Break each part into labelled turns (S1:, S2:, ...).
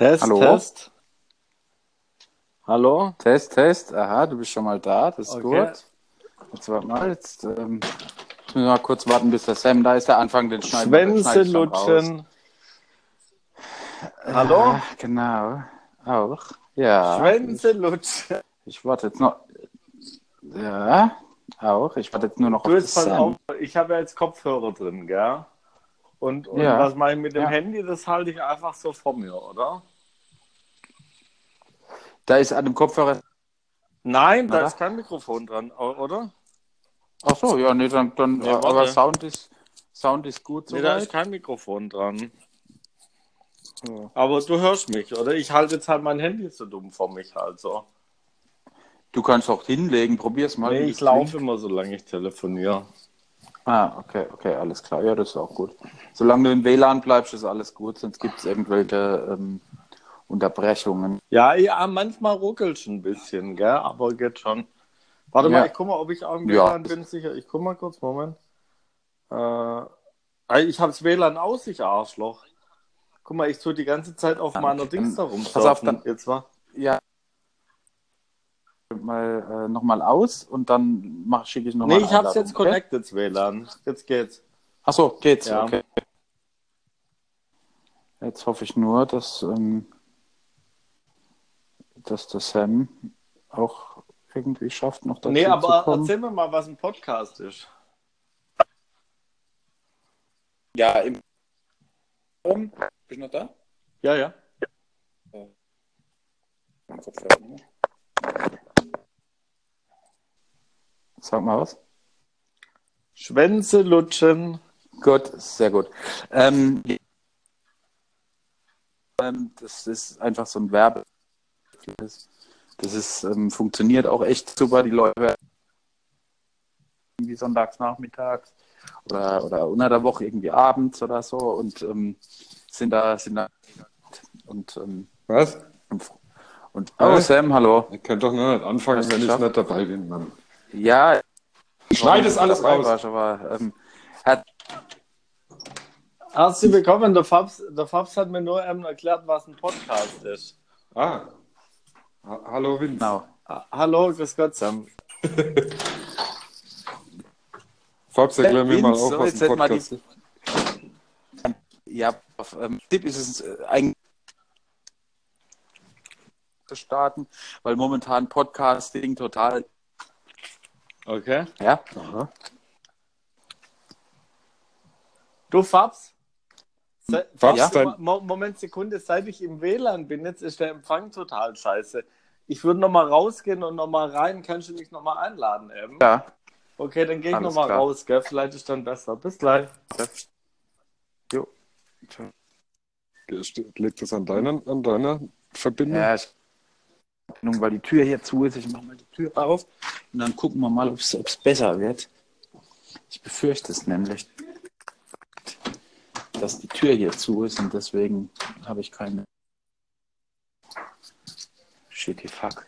S1: Test,
S2: Hallo?
S1: Test. Hallo?
S2: Test, Test. Aha, du bist schon mal da. Das ist
S1: Okay.
S2: gut. Jetzt warte mal. Jetzt ähm, müssen wir mal kurz warten, bis der Sam da ist. Der Anfang, den schneiden
S1: Schwänze lutschen. Hallo?
S2: Ja, genau. Auch. Ja.
S1: Schwänze lutschen.
S2: Ich warte jetzt noch. Ja, auch. Ich warte jetzt nur noch
S1: Du
S2: auf
S1: auf, ich habe ja jetzt Kopfhörer drin, gell? Und, und
S2: Ja.
S1: was mache ich mit dem
S2: Ja.
S1: Handy? Das halte ich einfach so vor mir, oder?
S2: Da ist an dem Kopfhörer.
S1: Nein, da
S2: Na?
S1: ist kein Mikrofon dran, oder?
S2: Ach so, ja, nee, dann, dann
S1: Nee,
S2: aber. Sound ist, Sound ist gut
S1: Nee, da ist kein Mikrofon dran.
S2: Ja.
S1: Aber du hörst mich, oder? Ich halte jetzt halt mein Handy so dumm vor mich halt so.
S2: Du kannst auch hinlegen, probier's mal.
S1: Nee, ich laufe immer, solange ich telefoniere.
S2: Ah, okay, okay, alles klar. Ja, das ist auch gut. Solange du im WLAN bleibst, ist alles gut, sonst gibt es irgendwelche ähm, Unterbrechungen.
S1: Ja, ja, manchmal ruckelt ein bisschen, gell? Aber geht schon. Warte
S2: Ja.
S1: mal, ich guck mal, ob ich auch im
S2: Ja.
S1: WLAN bin, sicher. Ich guck mal kurz, Moment. Äh, ich hab's WLAN aus, ich Arschloch. Guck mal, ich tue die ganze Zeit auf
S2: Ja,
S1: meiner
S2: okay.
S1: Dings da rum.
S2: Pass auf, dann-
S1: Jetzt war.
S2: Ja. Mal, äh, nochmal aus und dann schicke ich nochmal
S1: Nee, ich hab's jetzt connected, das WLAN. Jetzt geht's.
S2: Achso, geht's.
S1: Ja.
S2: Okay. Jetzt hoffe ich nur, dass, ähm, dass der Sam auch irgendwie schafft, noch dazu
S1: nee,
S2: zu
S1: aber
S2: kommen.
S1: erzähl mir mal, was ein Podcast ist.
S2: Ja, im Bist du noch da?
S1: Ja, ja.
S2: Sag mal was.
S1: Schwänze lutschen.
S2: Gut, sehr gut. Ähm, ähm, das ist einfach so ein Werbe. Das, das ist, ähm, funktioniert auch echt super. Die Leute hören irgendwie sonntags nachmittags oder, oder unter der Woche irgendwie abends oder so und ähm, sind da, sind da und, ähm,
S3: Was?
S2: und, und oh
S3: Hä?
S2: Sam, hallo.
S3: Ich kann doch noch nicht anfangen, wenn ich nicht dabei bin, Mann.
S2: Ja,
S3: Schneid es alles raus.
S2: warst, aber ähm, hat,
S1: Herzlich willkommen. Der Fabs, der Fabs hat mir nur ähm, erklärt, was ein Podcast ist.
S3: Ah. Ha Hallo, Vince.
S2: genau.
S1: Hallo, grüß Gott, Sam.
S3: Fabs, erklär mir mal auf,
S2: so,
S3: was ein Podcast ist.
S2: Ja, auf ähm, Tipp ist es äh, eigentlich zu starten, weil momentan Podcasting total,
S1: Okay.
S2: ja,
S3: Aha.
S1: Du, Fabs? Se Mo Moment, Sekunde, seit ich im WLAN bin, jetzt ist der Empfang total scheiße. Ich würde nochmal rausgehen und nochmal rein. Kannst du mich nochmal einladen, eben?
S2: ja,
S1: Okay, dann gehe ich nochmal raus, gell? Vielleicht ist dann besser. Bis gleich.
S2: jo.
S3: Liegt das an deiner, an deiner Verbindung?
S2: Ja, ich, nun, weil die Tür hier zu ist, ich mache mal die Tür auf und dann gucken wir mal, ob es besser wird. Ich befürchte es nämlich, dass die Tür hier zu ist und deswegen habe ich keine. Shitty fuck.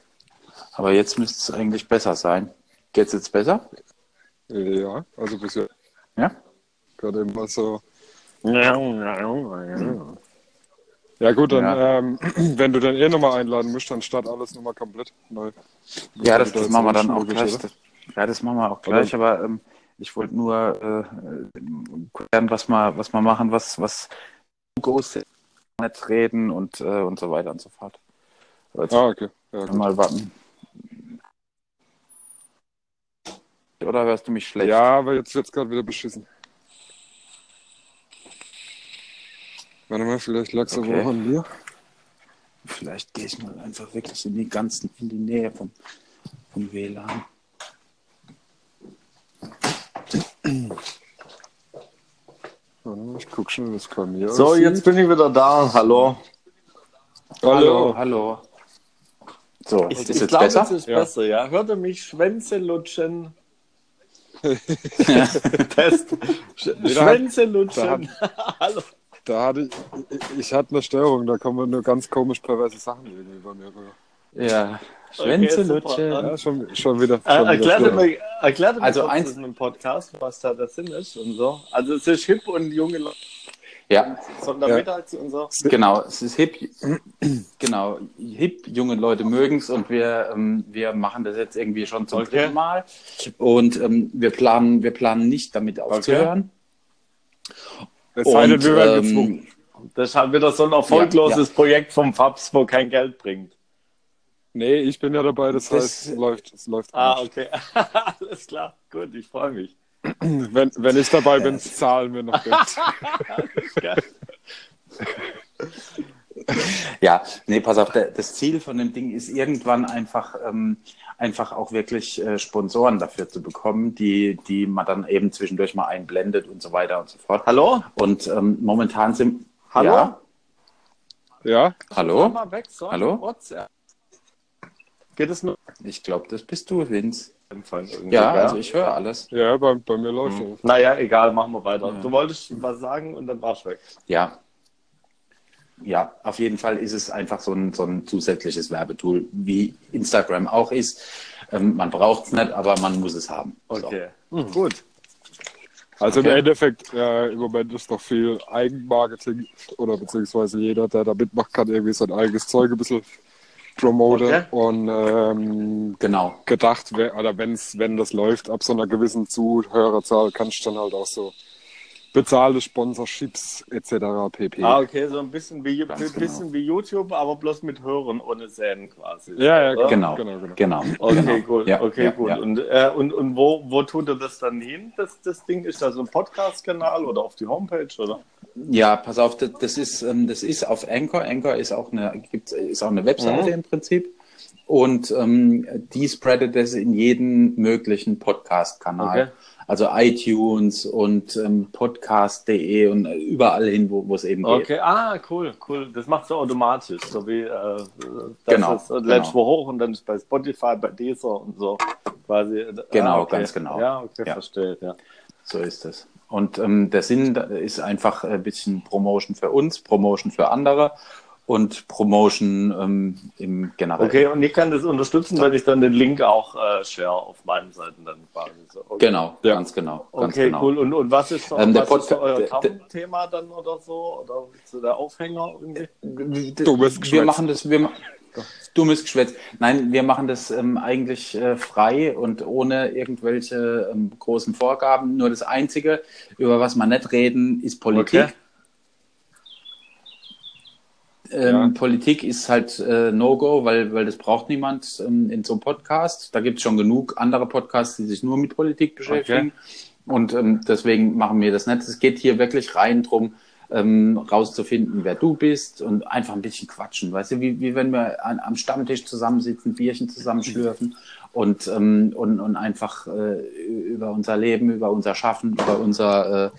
S2: Aber jetzt müsste es eigentlich besser sein. Geht's jetzt besser?
S3: Ja, also bisher
S2: Ja?
S3: gerade immer so. Ja gut, dann,
S2: Ja.
S3: Ähm, wenn du dann eh nochmal einladen musst, dann start alles nochmal komplett neu.
S2: Ja, das, das machen wir dann auch gleich. Das, ja, das machen wir auch gleich, aber ähm, ich wollte nur äh, klären, was wir, was wir machen, was, was Ghost nicht reden und, äh, und so weiter und so fort. Jetzt
S3: Ah, okay. Ja,
S2: mal warten. Oder hörst du mich schlecht?
S3: Ja, aber jetzt wird's gerade wieder beschissen. Warte mal, vielleicht lag's
S2: Okay.
S3: aber auch an mir.
S2: Vielleicht gehe ich mal einfach wirklich in die ganzen, in die Nähe vom, vom WLAN.
S3: Ich guck schon, wie es bei mir
S1: So,
S3: aussieht.
S1: jetzt bin ich wieder da. Hallo.
S2: Hallo, hallo. So,
S1: Ich,
S2: ist
S1: ich
S2: jetzt
S1: glaube,
S2: besser?
S1: es ist
S3: Ja.
S1: besser, ja. Hört ihr mich Schwänze lutschen? Test. Sch
S3: da-
S1: Schwänze
S3: da
S1: lutschen. Hallo.
S3: Da hatte ich, ich, ich hatte eine Störung, da kommen nur ganz komisch perverse Sachen irgendwie bei mir rüber.
S2: Ja, Schwänze
S1: Okay,
S2: lutschen.
S3: Ja, schon, schon wieder.
S1: Äh,
S3: Schon wieder
S1: erklärte
S3: schlimm.
S1: mir, erklärte mir
S2: Also eins-
S1: das mit dem Podcast, was da der Sinn ist und so. Also es ist hip und junge Leute.
S2: Ja.
S1: Sondermittags und so.
S2: Genau, es ist hip. Genau, hip, junge Leute mögen es und wir, ähm, wir machen das jetzt irgendwie schon zum
S1: Okay.
S2: dritten Mal. Und ähm, wir, planen, wir planen nicht damit aufzuhören.
S3: Es sei denn, wir werden
S2: ähm,
S3: gezwungen.
S1: Das ist halt wieder so ein erfolgloses Projekt vom Fabs, wo kein Geld bringt.
S3: Nee, ich bin ja dabei, das,
S2: Das-
S3: heißt, es läuft, es läuft.
S1: Ah,
S3: gut.
S1: okay. Alles klar. Gut, ich freue mich.
S3: Wenn, wenn ich dabei bin, zahlen wir noch Geld.
S2: Ja, nee, pass auf, das Ziel von dem Ding ist irgendwann einfach, ähm, einfach auch wirklich äh, Sponsoren dafür zu bekommen, die, die man dann eben zwischendurch mal einblendet und so weiter und so fort.
S1: Hallo?
S2: Und ähm, momentan sind.
S1: Hallo?
S2: Ja,
S3: Ja?
S2: hallo?
S1: Mal weg, so.
S2: Hallo?
S1: Geht es nur
S2: Ich glaube, das bist du, Vince. Ja, also ich höre alles.
S3: Ja, bei, bei mir läuft es.
S1: Naja, egal, machen wir weiter. Du wolltest was sagen und dann warst du weg.
S2: Ja. Ja, auf jeden Fall ist es einfach so ein, so ein zusätzliches Werbetool, wie Instagram auch ist. Ähm, man braucht es nicht, aber man muss es haben. So.
S1: Okay. Gut.
S3: Also
S2: Okay.
S3: im Endeffekt, äh, im Moment ist noch viel Eigenmarketing oder beziehungsweise jeder, der da mitmacht, kann irgendwie sein eigenes Zeug ein bisschen promoten.
S1: Okay.
S3: Und ähm,
S2: Genau.
S3: gedacht, wär- oder wenn's, wenn das läuft, ab so einer gewissen Zuhörerzahl, kannst du dann halt auch so bezahlte Sponsorships etc. pp.
S1: Ah, okay, so ein bisschen wie,
S2: Ganz
S1: ein bisschen wie YouTube, aber bloß mit Hören ohne Säen quasi.
S3: Ja, ja,
S2: Genau.
S3: genau, genau.
S2: Genau.
S1: Okay,
S2: genau.
S1: cool.
S2: Ja,
S1: okay,
S2: ja,
S1: gut.
S2: ja.
S1: Und, äh, und, und wo, wo tut er das dann hin, das, das Ding? Ist das so ein Podcast-Kanal oder auf die Homepage, oder?
S2: Ja, pass auf, das, das ist, ähm, das ist auf Anchor. Anchor ist auch eine, gibt's, ist auch eine Webseite
S1: Mhm.
S2: im Prinzip. Und ähm, die spreadet das in jeden möglichen Podcast-Kanal.
S1: Okay.
S2: Also iTunes und ähm, podcast.de und äh, überall hin, wo es eben geht.
S1: Okay, ah, cool, cool. Das macht so automatisch, so wie äh, das
S2: Genau,
S1: ist, lädst
S2: genau.
S1: wo hoch und dann ist bei Spotify, bei Deezer und so quasi.
S2: Genau,
S1: ah, okay.
S2: ganz genau.
S1: Ja, okay,
S2: Ja.
S1: verstehe. Ja.
S2: So ist es. Und ähm, der Sinn ist einfach ein bisschen Promotion für uns, Promotion für andere und Promotion ähm, im generell.
S1: Okay, und ich kann das unterstützen, wenn ich dann den Link auch äh, share auf meinen Seiten dann quasi. So. Okay.
S2: Genau,
S3: Ja.
S2: ganz genau. Ganz
S1: Okay,
S2: genau.
S1: cool. Und, und was ist
S2: Ähm, der
S1: was ist so
S2: Podca-
S1: euer
S2: der-
S1: Kampfthema dann oder so? Oder so der Aufhänger irgendwie?
S3: Dummes
S2: wir
S3: Geschwätz.
S2: machen das, wir, ma- dummes Geschwätz. Nein, wir machen das ähm, eigentlich äh, frei und ohne irgendwelche ähm, großen Vorgaben. Nur das Einzige, über was wir nicht reden, ist Politik.
S1: Okay.
S2: Ähm,
S3: Ja.
S2: Politik ist halt äh, No-Go, weil, weil das braucht niemand ähm, in so einem Podcast. Da gibt es schon genug andere Podcasts, die sich nur mit Politik beschäftigen. Und ähm, deswegen machen wir das nicht. Es geht hier wirklich rein drum, ähm, rauszufinden, wer du bist und einfach ein bisschen quatschen. Weißt du, wie, wie wenn wir an, am Stammtisch zusammensitzen, Bierchen zusammenschlürfen und, ähm, und, und einfach äh, über unser Leben, über unser Schaffen, über unser, äh,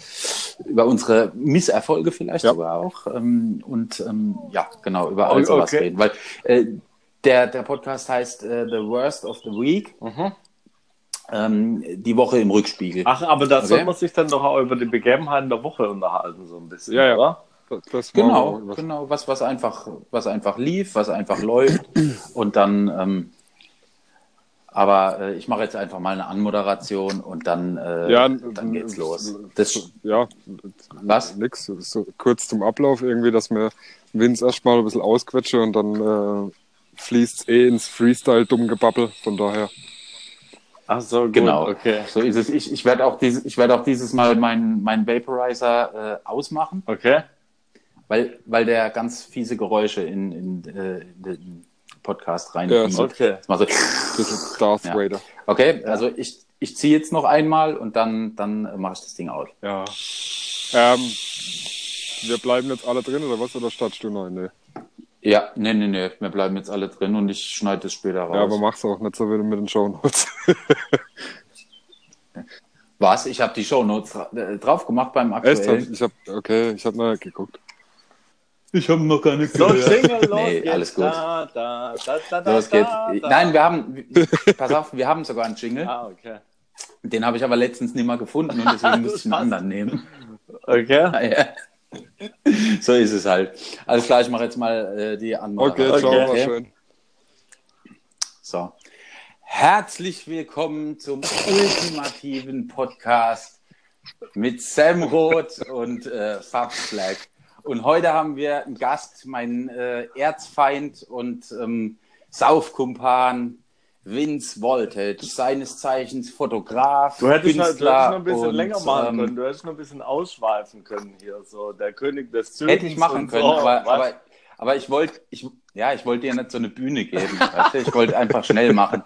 S2: über unsere Misserfolge vielleicht
S3: Ja.
S2: sogar auch ähm, und ähm, ja, genau, über all
S1: Okay.
S2: sowas reden. Weil äh, der, der Podcast heißt äh, The Worst of the Week. Ähm, die Woche im Rückspiegel.
S1: Ach, aber da
S2: Okay.
S1: soll man sich dann doch auch über die Begebenheiten der Woche unterhalten, so ein bisschen,
S3: Ja, ja.
S1: oder?
S2: Genau, genau, was, was einfach, was einfach lief, was einfach läuft. Und dann, ähm, aber äh, ich mache jetzt einfach mal eine Anmoderation und dann, äh,
S3: Ja,
S2: dann geht's los. Das,
S3: Ja,
S2: was?
S3: nix. So kurz zum Ablauf irgendwie, dass wir Vince erstmal ein bisschen ausquetsche und dann äh, fließt eh ins Freestyle-Dummgebabbel. Von daher.
S1: Ach so, gut,
S2: Genau,
S1: okay.
S2: so ist es. Ich, ich werde auch, dieses, ich werd auch dieses Mal meinen mein Vaporizer äh, ausmachen,
S1: Okay.
S2: weil, weil der ganz fiese Geräusche in, in, äh, in den Podcast rein.
S3: Ja,
S1: Okay.
S2: Mal so.
S3: Bisschen Darth
S2: Ja.
S3: Vader.
S2: Okay, also ich, ich ziehe jetzt noch einmal und dann, dann mache ich das Ding aus.
S3: Ja. Ähm, wir bleiben jetzt alle drin oder was? Oder startest du neu? Nee.
S2: Ja, nee, nee, nee, wir bleiben jetzt alle drin und ich schneide es später raus.
S3: Ja, aber mach's auch nicht so wie mit den Shownotes.
S2: Was? Ich habe die Shownotes dra äh, drauf gemacht beim aktuellen.
S3: Ich hab, okay, ich hab mal geguckt.
S2: Ich habe noch gar nicht
S1: So, Jingle, los
S2: Nee,
S1: geht's.
S2: alles gut.
S1: Da, da, da, da,
S2: Los geht's.
S1: da, da.
S2: Nein, wir haben, pass auf, wir haben sogar einen Jingle.
S1: Ah, okay.
S2: Den habe ich aber letztens nicht mehr gefunden und deswegen musste ich einen anderen nehmen.
S1: Okay.
S2: Ah, ja. So ist es halt. Alles klar, ich mache jetzt mal äh, die
S3: Okay,
S2: Anmoderation.
S3: ciao, war
S2: Okay.
S3: schön.
S2: So. Herzlich willkommen zum ultimativen Podcast mit Sam Roth und äh, Fab Black. Und heute haben wir einen Gast, meinen äh, Erzfeind und ähm, Saufkumpan Vince Voltage, seines Zeichens Fotograf.
S1: Du hättest, noch, du hättest
S2: Künstler
S1: noch ein bisschen
S2: und,
S1: länger machen
S2: ähm,
S1: können. Du hättest noch ein bisschen ausschweifen können hier. So der König des Zügens.
S2: Hätte ich machen können,
S1: so,
S2: aber, aber, aber ich wollte, ich, ja, ich wollte dir nicht so eine Bühne geben. Weißt du? Ich wollte einfach schnell machen,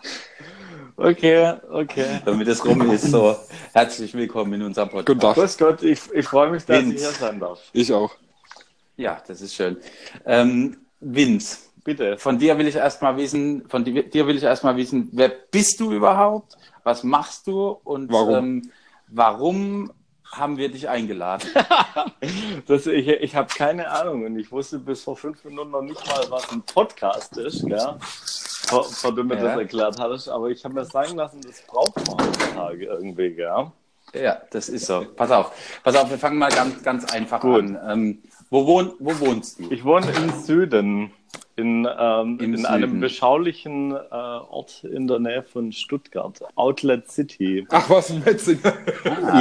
S1: Okay, okay.
S2: damit es rum ist. So, herzlich willkommen in unserem Podcast.
S3: Guten Tag.
S1: Grüß Gott, ich, ich freue mich, dass
S2: Vince.
S1: ich hier sein darf.
S3: Ich auch.
S2: Ja, das ist schön. Ähm, Vince,
S1: Bitte.
S2: von dir will ich erstmal wissen, von dir, will ich erstmal wissen, wer bist du überhaupt? Was machst du und
S3: Warum?
S2: Ähm, warum haben wir dich eingeladen?
S1: Das, ich ich habe keine Ahnung und ich wusste bis vor fünf Minuten noch nicht mal, was ein Podcast ist, gell? Vor, vor du mir
S2: Ja.
S1: das erklärt hattest, aber ich habe mir sagen lassen, das braucht man heutzutage irgendwie, gell?
S2: Ja, das ist so. Pass auf, pass auf, wir fangen mal ganz, ganz einfach
S1: Gut.
S2: an. Ähm, wo, wohn, wo wohnst du?
S1: Ich wohne im Süden, in, ähm,
S2: Im
S1: in einem
S2: Süden.
S1: beschaulichen äh, Ort in der Nähe von Stuttgart, Outlet City.
S3: Ach, was ein Metzinger.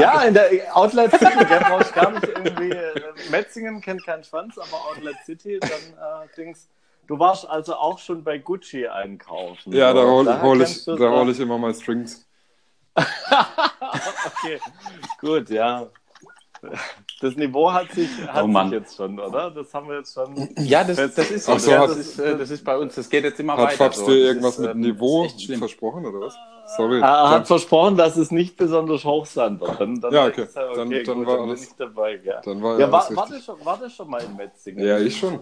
S1: Ja, in der Outlet City, der brauchst gar nicht irgendwie. Äh, Metzingen kennt keinen Schwanz, aber Outlet City, dann äh, Dings. Du warst also auch schon bei Gucci einkaufen.
S3: Ja, da hole hol ich, da hol ich immer mal Strings.
S1: Okay, gut, ja. Das Niveau hat sich, hat
S2: Oh
S1: sich jetzt schon, oder? Das haben wir jetzt schon.
S2: Ja, das, das ist so.
S3: Ach so,
S2: ja,
S3: hat-
S2: das, ist, äh, das ist bei uns, das geht jetzt immer
S3: Hat
S2: weiter.
S3: Fabs
S2: so.
S3: dir
S2: Das
S3: irgendwas
S2: ist,
S3: mit
S2: ähm,
S3: Niveau
S2: das ist echt schlimm.
S3: versprochen oder was? Sorry.
S1: Er hat
S3: Dann,
S1: versprochen, dass es nicht besonders hoch sein wird. Dann, dann
S3: Ja, okay.
S1: er
S3: Dann- dann
S1: gut,
S3: war
S1: bin
S3: alles-
S1: ich dabei. Ja,
S3: dann war
S1: ja
S3: ja
S1: war, warte,
S3: richtig.
S1: schon, warte schon mal in Metzingen.
S3: Ja, ich schon.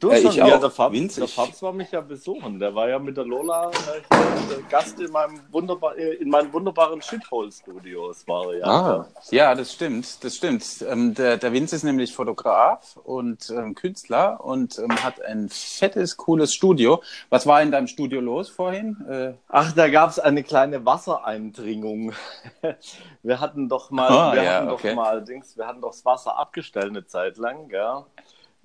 S1: Du
S2: Ja,
S1: schon,
S2: ich
S1: ja,
S2: auch.
S1: der Fabs, der Fabs war mich ja besuchen. Der war ja mit der Lola äh, hier, äh, Gast in meinem wunderbar, äh, in meinen wunderbaren Shithole-Studios war ja.
S3: Ah,
S2: Ja, das stimmt, das stimmt. Ähm, der, der Vince ist nämlich Fotograf und ähm, Künstler und ähm, hat ein fettes, cooles Studio. Was war in deinem Studio los vorhin? Äh,
S1: Ach, da gab es eine kleine Wassereindringung. Wir hatten doch mal,
S2: Ah,
S1: wir
S2: ja,
S1: hatten
S2: okay.
S1: doch mal, Dings, wir hatten doch das Wasser abgestellt eine Zeit lang, gell?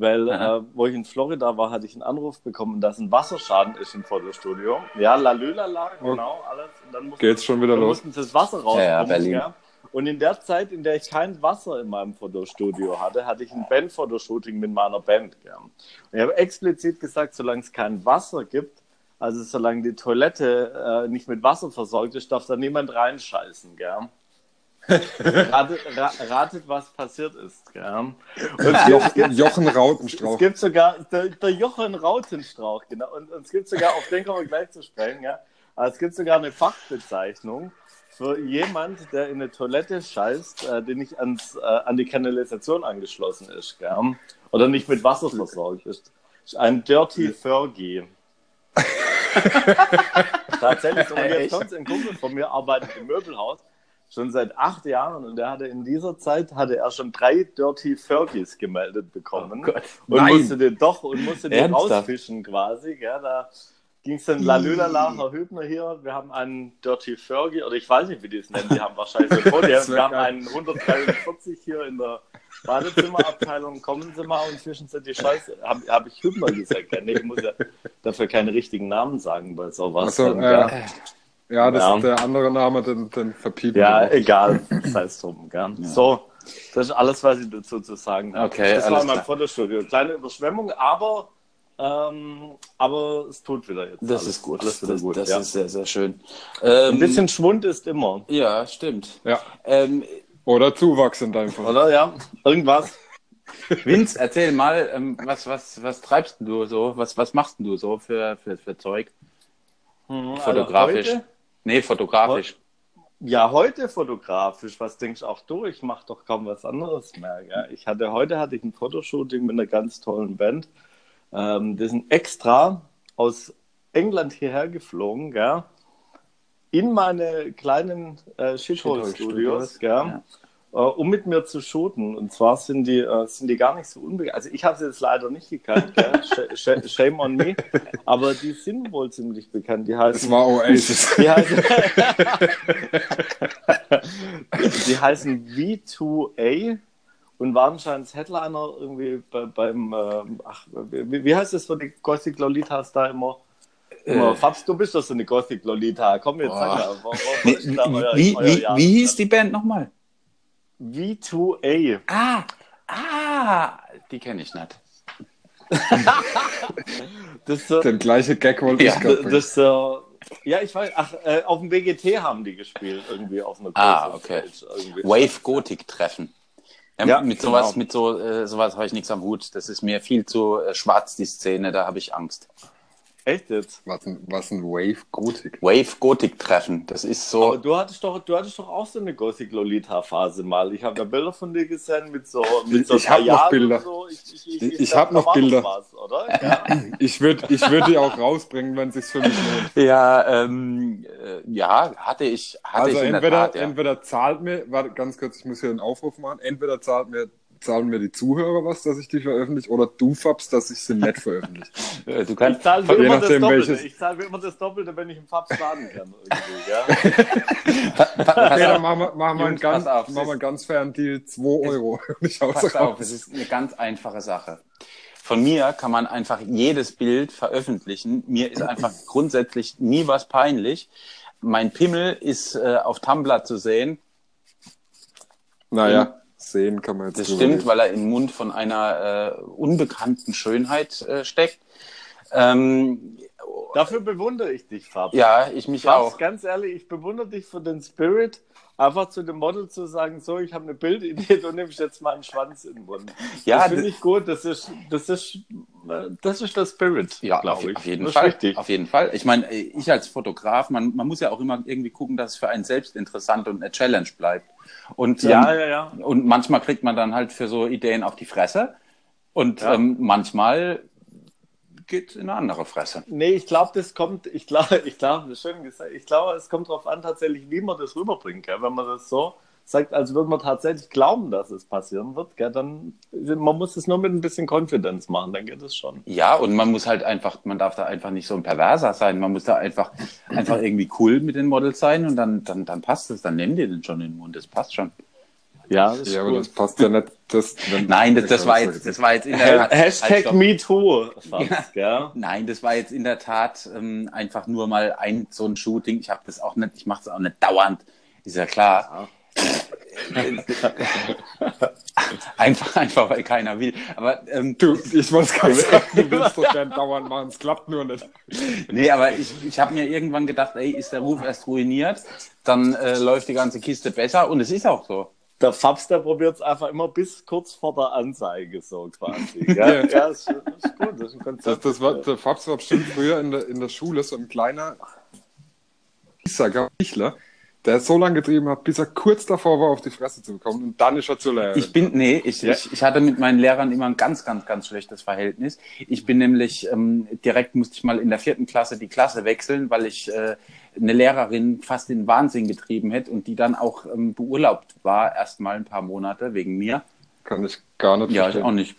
S1: Weil, äh, wo ich in Florida war, hatte ich einen Anruf bekommen, dass ein Wasserschaden ist im Fotostudio. Ja, lalülala, genau, alles. Und dann mussten,
S3: geht's schon wieder
S1: dann
S3: los?
S1: mussten sie das Wasser rauspumpen,
S2: Ja, ja, Berlin.
S1: gell? Und in der Zeit, in der ich kein Wasser in meinem Fotostudio hatte, hatte ich ein Band-Fotoshooting mit meiner Band. Gell? Und ich habe explizit gesagt, solange es kein Wasser gibt, also solange die Toilette äh, nicht mit Wasser versorgt ist, darf da niemand reinscheißen. Gell? Ratet, ra ratet, was passiert ist. Gell? Und es es
S3: Jochen
S1: es
S3: Rautenstrauch.
S1: gibt sogar der, der Jochen Rautenstrauch, genau. Und, und es gibt sogar, auf den kommen wir gleich zu sprechen, ja. Aber es gibt sogar eine Fachbezeichnung für jemand, der in eine Toilette scheißt, äh, die nicht ans, äh, an die Kanalisation angeschlossen ist, gell? Oder nicht mit Wasser versorgt ist. ist ein Dirty Fergie. Tatsächlich, so. und jetzt kommt ein Kumpel von mir, arbeitet im Möbelhaus, schon seit acht Jahren und der hatte in dieser Zeit hatte er schon drei Dirty Fergies gemeldet bekommen.
S2: Oh Gott.
S1: Und musste den doch und musste den
S2: Ernsthaft?
S1: rausfischen quasi. Gell? Da ging es dann Lalülala, Herr Hübner hier. Wir haben einen Dirty Fergie, oder ich weiß nicht, wie die es nennen. Die haben wahrscheinlich so
S3: wär
S1: Wir haben einen 143 hier in der Badezimmerabteilung. Kommen Sie mal und fischen Sie die Scheiße. Habe hab ich Hübner gesagt? Ja, nee, ich muss ja dafür keine richtigen Namen sagen bei sowas.
S3: Achso,
S1: dann,
S3: äh,
S1: gell?
S3: Ja, das
S1: Ja.
S3: ist der andere Name, den, den verpiepen
S1: Ja,
S3: wir
S1: egal. Sei es drum. Gell? So, das ist alles, was ich dazu zu sagen habe.
S2: Okay,
S1: das war mein
S2: klar.
S1: Fotostudio. Kleine Überschwemmung, aber, ähm, aber es tut wieder jetzt.
S2: das
S1: alles,
S2: ist gut.
S1: Alles wieder
S2: das
S1: gut.
S2: das
S1: ja.
S2: ist sehr, sehr schön. Ähm,
S1: Ein bisschen Schwund ist immer,
S2: Ja, stimmt.
S3: Ja.
S2: Ähm,
S3: Oder Zuwachs in deinem Fall.
S1: oder? Ja, irgendwas.
S2: Vince, erzähl mal, ähm, was, was, was treibst du so? Was, was machst denn du so für, für, für Zeug?
S1: Mhm,
S2: Fotografisch.
S1: Also heute,
S2: Nee, fotografisch.
S1: ja, heute fotografisch. Was denkst auch du? Ich mache doch kaum was anderes mehr. Gell? Ich hatte, heute hatte ich ein Fotoshooting mit einer ganz tollen Band. Ähm, die sind extra aus England hierher geflogen, gell? in meine kleinen äh, Shithole-Studios,
S2: ja.
S1: Äh, um mit mir zu shooten. Und zwar sind die, äh, sind die gar nicht so unbekannt. Also ich habe sie jetzt leider nicht gekannt? Sh sh shame on me. Aber die sind wohl ziemlich bekannt. Die heißen,
S3: war Oasis.
S1: die heißen, die heißen V2A und waren anscheinend Headliner irgendwie bei, beim, ähm, ach, wie, wie heißt das für die Gothic Lolitas da immer? immer
S2: Äh.
S1: Fabs, du bist doch so eine Gothic Lolita. Komm jetzt, sag
S2: Boah.
S1: mal. Wo, wo, wo ist da euer,
S2: wie,
S1: euer
S2: wie, wie hieß die Band nochmal?
S1: V2A.
S2: Ah, ah, die kenne ich nicht.
S1: Das ist so,
S3: Den gleiche Gag wollte
S2: Ja,
S3: ich gerade
S1: das so, ja, ich weiß, ach, äh, auf dem BGT haben die gespielt, irgendwie auf einer
S2: Ah, okay.
S1: Stage irgendwie.
S2: Wave Gothic treffen. Ja,
S1: Ja,
S2: mit sowas,
S1: genau.
S2: mit so, äh, sowas habe ich nichts am Hut. Das ist mir viel zu äh, schwarz, die Szene, da habe ich Angst.
S1: Echt jetzt?
S3: Was ein, was ein Wave Gothic.
S2: Wave Gothic treffen, das ist
S1: Aber
S2: so.
S1: du hattest doch, du hattest doch auch so eine Gothic Lolita Phase mal. Ich habe da Bilder von dir gesehen mit so, mit so
S3: Ich hab noch Bilder.
S1: und So. Ich, ich, ich,
S3: Ich
S1: glaub,
S3: hab noch Bilder.
S1: Was, oder? Ja.
S3: Ich würde ich würd die auch rausbringen, wenn es für mich lohnt.
S2: Ja, ähm, äh, ja, hatte ich, hatte
S3: Also
S2: ich in
S3: entweder,
S2: der Tat, ja.
S3: entweder zahlt mir, warte ganz kurz, ich muss hier einen Aufruf machen, entweder zahlt mir, zahlen mir die Zuhörer was, dass ich die veröffentliche, oder du Fabs, dass ich sie nicht veröffentliche.
S2: Äh, Du
S1: Ich
S2: kannst,
S1: zahle mir das
S3: nachdem,
S1: Doppelte.
S3: welches-
S1: Ich zahle mir immer das Doppelte, wenn ich im Pub starten kann. Irgendwie, ja?
S3: Okay, dann machen wir, machen wir einen
S2: Jungs,
S3: ganz,
S2: auf,
S3: machen wir einen ganz fairen Deal, 2 Euro. Ich hau's
S2: Pass auf, es ist eine ganz einfache Sache. Von mir kann man einfach jedes Bild veröffentlichen. Mir ist einfach grundsätzlich nie was peinlich. Mein Pimmel ist äh, auf Tumblr zu sehen.
S3: Naja, sehen kann man jetzt
S2: Das stimmt,
S3: reden.
S2: weil er im Mund von einer äh, unbekannten Schönheit äh, steckt. Ähm,
S1: Dafür bewundere ich dich, Fab.
S2: ja, ich mich
S1: Fabs,
S2: auch.
S1: ganz ehrlich, ich bewundere dich für den Spirit, einfach zu dem Model zu sagen, so, ich habe eine Bildidee, du nimmst jetzt mal einen Schwanz in den Mund.
S2: Ja,
S1: das finde ich gut, das ist, das ist, das ist der Spirit,
S2: Ja, auf,
S1: glaube ich.
S2: auf jeden
S1: das
S2: Fall.
S1: Ist wichtig.
S2: Auf jeden Fall. Ich meine, ich als Fotograf, man, man muss ja auch immer irgendwie gucken, dass es für einen selbst interessant und eine Challenge bleibt. Und,
S1: Ja,
S2: ähm,
S1: ja, ja.
S2: und manchmal kriegt man dann halt für so Ideen auf die Fresse. Und
S1: Ja.
S2: ähm, manchmal geht in eine andere Fresse.
S1: Nee, ich glaube, das kommt, ich glaube, ich glaube, schön gesagt, ich glaube, es kommt darauf an, tatsächlich, wie man das rüberbringt. Gell? Wenn man das so sagt, als würde man tatsächlich glauben, dass es passieren wird, gell? dann, man muss es nur mit ein bisschen Confidence machen, dann geht es schon.
S2: Ja, und man muss halt einfach, man darf da einfach nicht so ein Perverser sein. Man muss da einfach, einfach irgendwie cool mit den Models sein und dann, dann, dann passt es. Dann nehmen die den schon in den Mund. Das passt schon.
S1: Ja, das
S3: Ja, aber
S1: gut.
S3: das passt ja nicht. Das,
S2: Nein, das, das war jetzt, das war jetzt in der
S1: Ha- Hashtag
S2: Halt, stopp.
S1: MeToo, fast, gell?
S2: Nein, das war jetzt in der Tat ähm, einfach nur mal ein so ein Shooting. Ich habe das auch nicht, ich mache es auch nicht dauernd, ist ja klar. einfach, einfach, weil keiner will. Aber ähm,
S3: Du, ich wollte gerade sagen, du willst doch gern dauernd machen, es klappt nur nicht.
S2: nee, aber ich, ich habe mir irgendwann gedacht, ey, ist der Ruf erst ruiniert, dann äh, läuft die ganze Kiste besser und es ist auch so.
S1: Der Fabs, der probiert es einfach immer bis kurz vor der Anzeige, so quasi.
S3: Ja.
S1: Ja, ist, ist gut, das ist ein
S3: Das,
S1: Konzept.
S3: das war, der Fabs war bestimmt früher in der, in der Schule so ein kleiner Isaac-Michler, der so lange getrieben hat, bis er kurz davor war, auf die Fresse zu bekommen. Und dann ist er zur Lehrerin.
S2: Ich bin, nee, ich,
S1: Ja.
S2: ich, ich hatte mit meinen Lehrern immer ein ganz, ganz, ganz schlechtes Verhältnis. Ich bin nämlich, ähm, direkt musste ich mal in der vierten Klasse die Klasse wechseln, weil ich äh, eine Lehrerin fast in den Wahnsinn getrieben hätte und die dann auch ähm, beurlaubt war, erst mal ein paar Monate wegen mir.
S3: Kann ich gar nicht
S2: Ja, ich
S3: verstehen.
S2: auch nicht.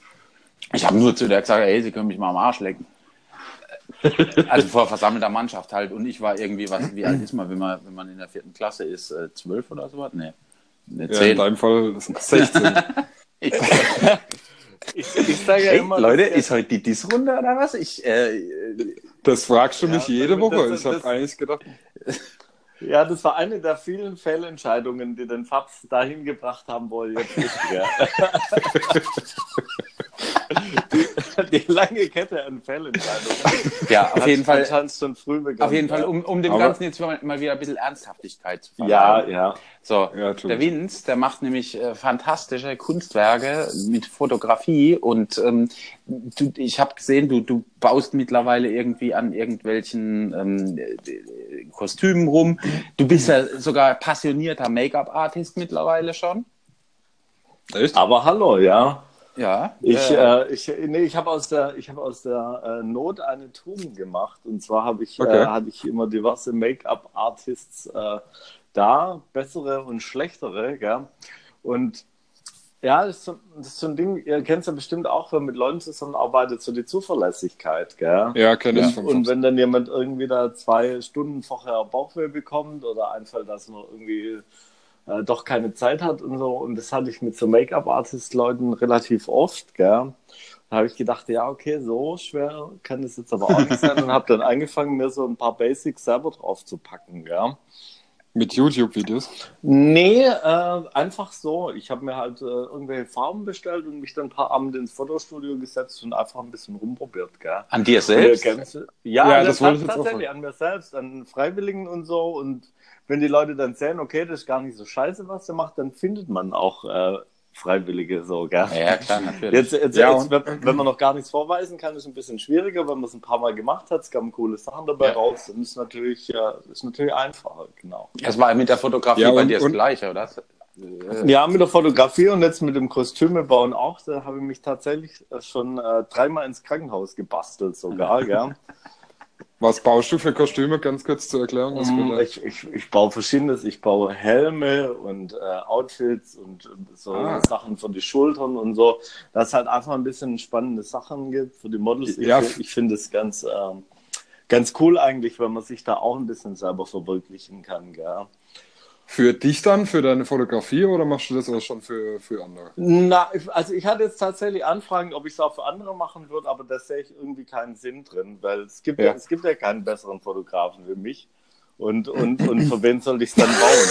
S2: Ich habe nur zu der gesagt, ey, sie können mich mal am Arsch lecken. Also vor versammelter Mannschaft halt. Und ich war irgendwie, was, wie alt ist man, wenn man, wenn man in der vierten Klasse ist? Äh, Zwölf oder sowas? Nee. Nee,
S3: Ja, in deinem Fall 16.
S1: Ich, ich sage ja immer,
S2: Leute, ist heute die Diss-Runde oder was? Ich, äh,
S3: Das fragst du mich
S1: Ja,
S3: jede
S1: das-
S3: Woche.
S1: das-
S3: Ich habe eigentlich gedacht,
S1: Ja, das war eine der vielen Fehlentscheidungen, die den Fabs dahin gebracht haben, wo er jetzt ist. Ja. die, die lange Kette an Fehlentscheidungen.
S2: ja, auf jeden Fall,
S1: schon früh begonnen.
S2: auf jeden Fall,
S1: ja.
S2: um, um dem
S3: Aber-
S2: Ganzen jetzt mal, mal wieder ein bisschen Ernsthaftigkeit zu
S1: Ja,
S2: verleihen.
S1: ja.
S2: So,
S3: Ja,
S2: der Vince, der macht nämlich äh, fantastische Kunstwerke mit Fotografie und ähm, du, ich habe gesehen, du, du baust mittlerweile irgendwie an irgendwelchen ähm, äh, Kostümen rum. Du bist ja sogar passionierter Make-up-Artist mittlerweile schon.
S3: echt?
S1: Aber hallo, ja.
S2: Ja.
S1: Ich,
S2: äh,
S1: äh, ich, nee, ich habe aus der, ich habe aus der äh, Not eine Tugend gemacht. Und zwar habe ich,
S3: Okay.
S1: äh, hatte ich immer diverse Make-up-Artists äh, da, bessere und schlechtere, gell? Und ja, das ist, so, das ist so ein Ding, ihr kennt es ja bestimmt auch, wenn man mit Leuten zusammenarbeitet, so die Zuverlässigkeit, gell?
S3: Ja, kenne ich
S1: Und
S3: Fabs.
S1: wenn dann jemand irgendwie da zwei Stunden vorher Bauchweh bekommt oder einfällt, dass man irgendwie äh, doch keine Zeit hat und so, und das hatte ich mit so Make-up-Artist-Leuten relativ oft, gell? Da habe ich gedacht, ja, okay, so schwer kann das jetzt aber auch nicht sein und habe dann angefangen, mir so ein paar Basics selber drauf zu packen, gell?
S3: Mit YouTube-Videos?
S1: Nee, äh, einfach so. Ich habe mir halt äh, irgendwelche Farben bestellt und mich dann ein paar Abende ins Fotostudio gesetzt und einfach ein bisschen rumprobiert. Gell?
S2: An dir selbst?
S1: Ganze, ja,
S3: Ja,
S1: das,
S3: das wollte ich jetzt
S1: tatsächlich an mir selbst, an Freiwilligen und so. Und wenn die Leute dann sehen, okay, das ist gar nicht so scheiße, was der macht, dann findet man auch äh, Freiwillige so. Gell?
S2: Ja, klar, natürlich.
S1: Jetzt, jetzt,
S3: Ja,
S1: jetzt wenn, wenn man noch gar nichts vorweisen kann, ist es ein bisschen schwieriger. Wenn man es ein paar Mal gemacht hat, es kamen coole Sachen dabei
S2: Ja.
S1: raus, dann ist natürlich, ja, ist natürlich einfacher, genau.
S2: Das war mit der Fotografie
S3: Ja,
S2: bei
S3: und-
S2: dir das
S3: und-
S2: Gleiche, oder?
S1: Ja, mit der Fotografie und jetzt mit dem Kostüme bauen auch, da habe ich mich tatsächlich schon äh, dreimal ins Krankenhaus gebastelt sogar, gell?
S3: Was baust du für Kostüme, ganz kurz zu erklären? Das
S1: Mm, Ich, ich, ich baue verschiedenes. Ich baue Helme und äh, Outfits und so
S3: Ah.
S1: Sachen für die Schultern und so. Dass es halt einfach ein bisschen spannende Sachen gibt für die Models. Ich,
S3: Ja.
S1: ich finde es ganz, ähm, ganz cool eigentlich, wenn man sich da auch ein bisschen selber verwirklichen kann. Gell?
S3: Für dich dann, für deine Fotografie oder machst du das auch schon für, für andere?
S1: Na, also ich hatte jetzt tatsächlich Anfragen, ob ich es auch für andere machen würde, aber da sehe ich irgendwie keinen Sinn drin, weil es gibt ja,
S3: Ja.
S1: es gibt ja keinen besseren Fotografen für mich. Und, und, und für wen soll ich es dann bauen,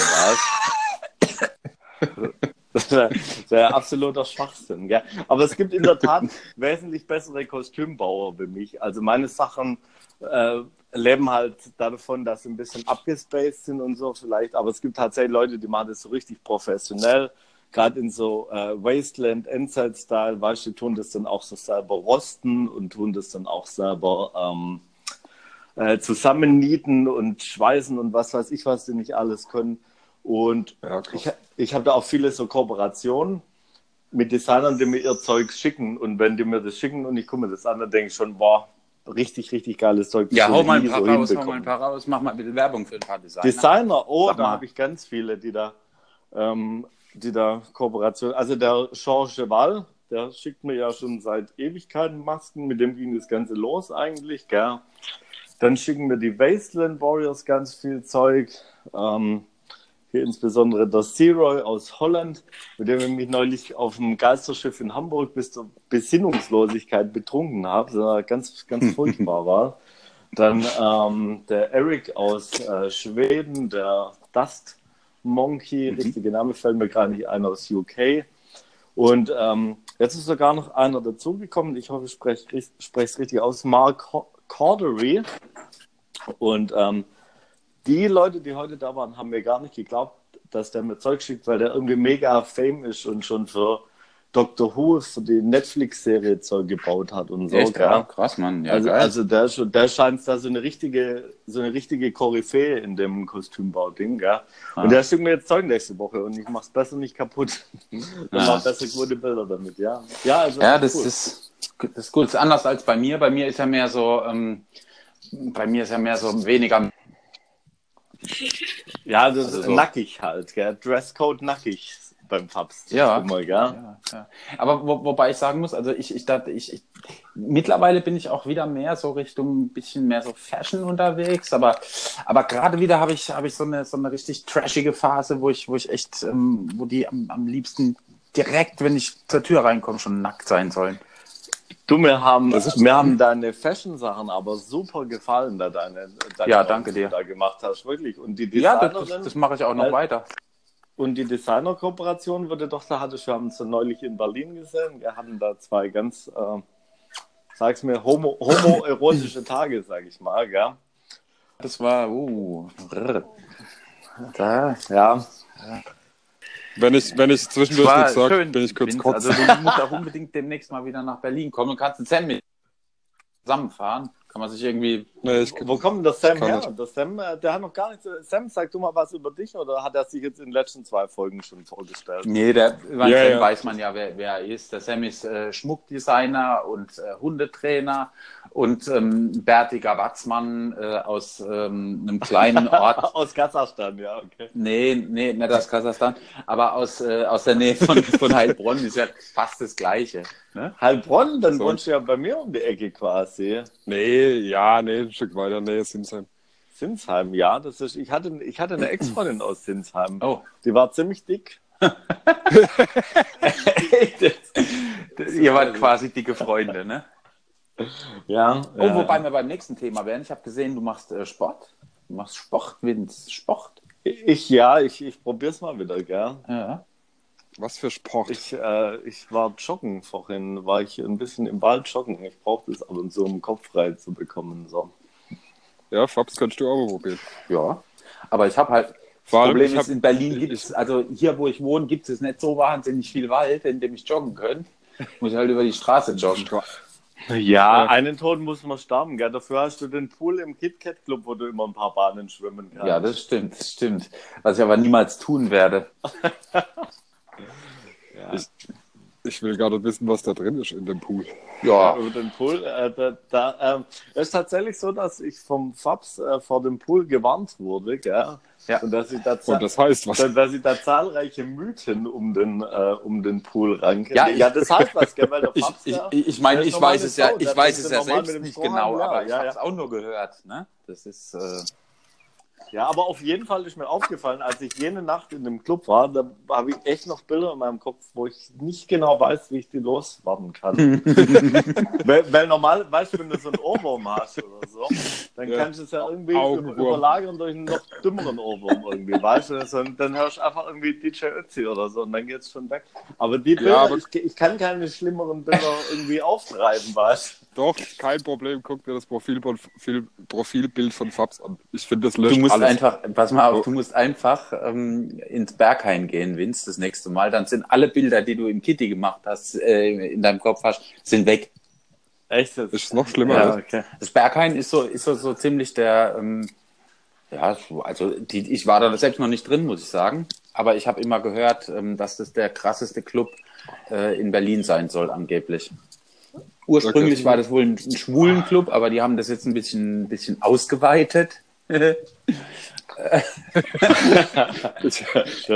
S1: was? Das wäre wär absoluter Schwachsinn, gell? Aber es gibt in der Tat wesentlich bessere Kostümbauer für mich. Also meine Sachen äh, leben halt davon, dass sie ein bisschen abgespaced sind und so vielleicht. Aber es gibt tatsächlich Leute, die machen das so richtig professionell. Gerade in so äh, Wasteland, Endzeit-Style, weißt du, die tun das dann auch so selber rosten und tun das dann auch selber ähm, äh, zusammennieten und schweißen und was weiß ich, was die nicht alles können. Und
S3: Ja,
S1: ich, ich habe da auch viele so Kooperationen mit Designern, die mir ihr Zeug schicken. Und wenn die mir das schicken und ich gucke mir das an, dann denke ich schon, boah, richtig, richtig geiles Zeug.
S2: Ja, hau mal ein paar
S1: so
S2: raus, hau mal ein paar raus, mach mal bitte Werbung für ein paar Designer.
S1: Designer, oh, da habe ich ganz viele, die da, ähm, die da Kooperation. Also der Jean Cheval, der schickt mir ja schon seit Ewigkeiten Masken, mit dem ging das Ganze los eigentlich, gell? Dann schicken mir die Wasteland Warriors ganz viel Zeug. Ähm, hier insbesondere der Searoy aus Holland, mit dem ich mich neulich auf dem Geisterschiff in Hamburg bis zur Besinnungslosigkeit betrunken habe. Das ganz, ganz furchtbar war. Dann ähm, der Eric aus äh, Schweden, der Dust Monkey, richtige Name fällt mir gerade nicht ein, aus UK. Und ähm, jetzt ist sogar noch einer dazugekommen, ich hoffe, ich spreche es richtig aus, Mark Cordery. Und ähm, die Leute, die heute da waren, haben mir gar nicht geglaubt, dass der mir Zeug schickt, weil der irgendwie mega fame ist und schon für Doctor Who, für die Netflix-Serie Zeug gebaut hat und so.
S2: Echt, ja, krass, Mann. Ja,
S1: also,
S2: geil.
S1: also der, der scheint da so eine richtige, so eine richtige Koryphäe in dem Kostümbau-Ding?
S2: Ah.
S1: Und der schickt mir jetzt Zeug nächste Woche und ich mach's besser nicht kaputt. Dann
S2: Ah.
S1: mach besser gute Bilder damit, ja. Ja, also
S2: Ja, das
S1: cool.
S2: ist, das ist gut. Das ist anders als bei mir. Bei mir ist ja mehr so, ähm, bei mir ist ja mehr so weniger.
S1: Ja, das
S2: Also
S1: ist
S2: so.
S1: nackig halt, gell? Dresscode nackig beim Papst.
S2: Ja.
S1: Immer?
S2: Ja, ja. Aber wo, wobei ich sagen muss, also ich, ich dachte, ich, ich, mittlerweile bin ich auch wieder mehr so Richtung ein bisschen mehr so Fashion unterwegs, aber, aber gerade wieder habe ich, habe ich so eine, so eine richtig trashige Phase, wo ich, wo ich echt, ähm, wo die am, am liebsten direkt, wenn ich zur Tür reinkomme, schon nackt sein sollen.
S1: Du, mir haben, mir haben deine Fashion-Sachen aber super gefallen, da deine, deine
S2: Ja, danke dir.
S1: du da gemacht hast, wirklich. Und die
S2: Ja, das, das mache ich auch noch
S1: Weil-
S2: weiter.
S1: und die Designer-Kooperation wurde doch, da hatte ich, wir haben ja neulich in Berlin gesehen. Wir hatten da zwei ganz, äh, sag's mir, homo, homoerotische Tage, sag ich mal, gell?
S2: Das war, uh, da,
S1: Ja,
S3: Wenn ich, wenn ich zwischendurch
S2: war
S3: nichts sage, bin ich kurz kurz.
S2: Also du musst auch unbedingt demnächst mal wieder nach Berlin kommen und kannst einen Sam mit zusammenfahren. Kann man sich irgendwie.
S3: Ich,
S1: wo kommt denn der Sam her?
S3: ich.
S1: Der Sam, äh, der hat noch gar nicht so. Sam, sag du mal was über dich oder hat er sich jetzt in den letzten zwei Folgen schon vorgestellt?
S2: Nee, der
S3: Ja,
S2: Sam
S3: ja.
S2: weiß man ja, wer, wer er ist. Der Sam ist äh, Schmuckdesigner und äh, Hundetrainer und ähm, bärtiger Watzmann äh, aus ähm, einem kleinen Ort.
S1: Aus Kasachstan, ja, okay.
S2: Nee, nee, nicht aus Kasachstan, aber aus, äh, aus der Nähe von, von Heilbronn ist ja fast das Gleiche. Ne?
S1: Heilbronn, dann
S3: So.
S1: wohnst du ja bei mir um die Ecke quasi.
S3: nee, ja, nee, ein Stück weiter, nee, Sinsheim.
S1: Sinsheim, ja, das ist. Ich hatte, ich hatte eine Ex-Freundin aus Sinsheim.
S2: Oh,
S1: Die war ziemlich dick.
S2: ihr wart quasi dicke Freunde, ne?
S1: Ja.
S2: Oh, wobei wir beim nächsten Thema wären. Ich habe gesehen, du machst äh, Sport. Du machst Sport, Vince. Sport.
S1: Ich, ja, ich, ich probiere es mal wieder, gell?
S2: Ja.
S3: Was für Sport?
S1: Ich, äh, ich war joggen vorhin, war ich ein bisschen im Wald joggen. Ich brauche das ab und zu, um Kopf frei zu bekommen. So.
S3: Ja, Fabs, kannst du auch probieren.
S2: Ja. Aber ich habe halt. Das
S3: Vor allem,
S2: Problem ist,
S3: hab-
S2: in Berlin gibt es, also hier, wo ich wohne, gibt es nicht so wahnsinnig viel Wald, in dem ich joggen könnte. Muss ich halt über die Straße joggen.
S1: Ja,
S3: Ja.
S1: einen Tod muss man sterben, gell? Dafür hast du den Pool im KitKat Club, wo du immer ein paar Bahnen schwimmen kannst.
S2: Ja, das stimmt, das stimmt. Was ich aber niemals tun werde.
S1: Ja.
S3: Ich, ich will gar nicht wissen, was da drin ist in dem Pool.
S2: Ja.
S1: Über den Pool. Äh, da, da, es ist tatsächlich so, dass ich vom Fabs äh, vor dem Pool gewarnt wurde, gell?
S2: Ja.
S1: Und dass ich da,
S3: Und das heißt, was?
S1: dass, ich da zahlreiche Mythen um den, äh, um den Pool ranke.
S2: Ja,
S1: ja
S2: ich-
S1: das heißt was, gell? Weil der
S2: Ich,
S1: Fabs
S2: ich,
S1: ja,
S2: ich meine, ich weiß es ja, ich weiß es ja selbst nicht genau, aber ich
S1: ja,
S2: habe
S1: ja.
S2: es auch nur gehört. Ne? Das ist, äh,
S1: Ja, aber auf jeden Fall ist mir aufgefallen, als ich jene Nacht in dem Club war, da habe ich echt noch Bilder in meinem Kopf, wo ich nicht genau weiß, wie ich die loswerden kann. weil, weil normal, weißt du, wenn du so einen Ohrwurm hast oder so, dann
S3: Ja.
S1: kannst du es ja irgendwie
S3: Augenwurm.
S1: über, überlagern durch einen noch dümmeren Ohrwurm irgendwie, weißt du? So, und dann hörst du einfach irgendwie DJ Ötzi oder so und dann geht's schon weg. Aber die Bilder,
S3: aber-
S1: ich, ich kann keine schlimmeren Bilder irgendwie auftreiben, weißt du?
S3: Doch, kein Problem. Guck dir das Profilbild, Profil- Profilbild von Fabs an. Ich finde, das löscht
S2: musst
S3: alles.
S2: einfach, pass mal auf, du musst einfach ähm, ins Berghain gehen, Vince, das nächste Mal. Dann sind alle Bilder, die du im Kitty gemacht hast, äh, in deinem Kopf hast, sind weg.
S1: Echt jetzt?
S3: Ist noch schlimmer.
S1: Ja,
S3: Ja.
S1: okay.
S2: Das Berghain ist so, ist so, so ziemlich der, ähm, ja, so- also die, ich war da selbst noch nicht drin, muss ich sagen. Aber ich habe immer gehört, ähm, dass das der krasseste Club äh, in Berlin sein soll, angeblich. Ursprünglich
S3: Okay.
S2: war das wohl ein, ein schwulen Club, aber die haben das jetzt ein bisschen, bisschen ausgeweitet.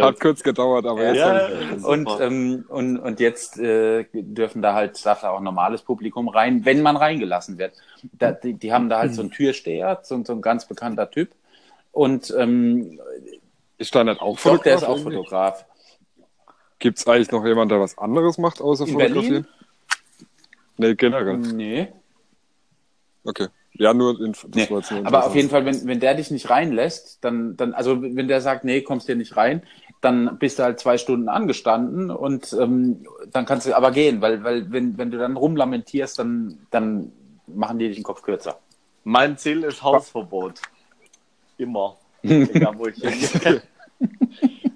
S3: Hat kurz gedauert, aber jetzt.
S1: Ja,
S3: dann-
S2: Und, ähm, und, und jetzt äh, dürfen da halt, darf da auch normales Publikum rein, wenn man reingelassen wird. Da, die, die haben da halt so einen Türsteher, so, so ein ganz bekannter Typ. Und ähm,
S3: Ist da nicht auch
S2: doch, der ist auch
S3: irgendwie?
S2: Fotograf.
S3: Gibt es eigentlich noch jemanden, der was anderes macht, außer
S2: In
S3: fotografieren? Nee, generell.
S2: Nee.
S3: Okay. Ja, nur in, das
S2: nee.
S3: war jetzt nur
S2: Aber auf jeden. Fall, wenn, wenn der dich nicht reinlässt, dann, dann, also wenn der sagt, nee, kommst dir nicht rein, dann bist du halt zwei Stunden angestanden und ähm, dann kannst du aber gehen, weil, weil wenn, wenn du dann rumlamentierst, dann, dann machen die dich den Kopf kürzer.
S1: Mein Ziel ist Hausverbot. Immer. Egal, wo ich hingehe.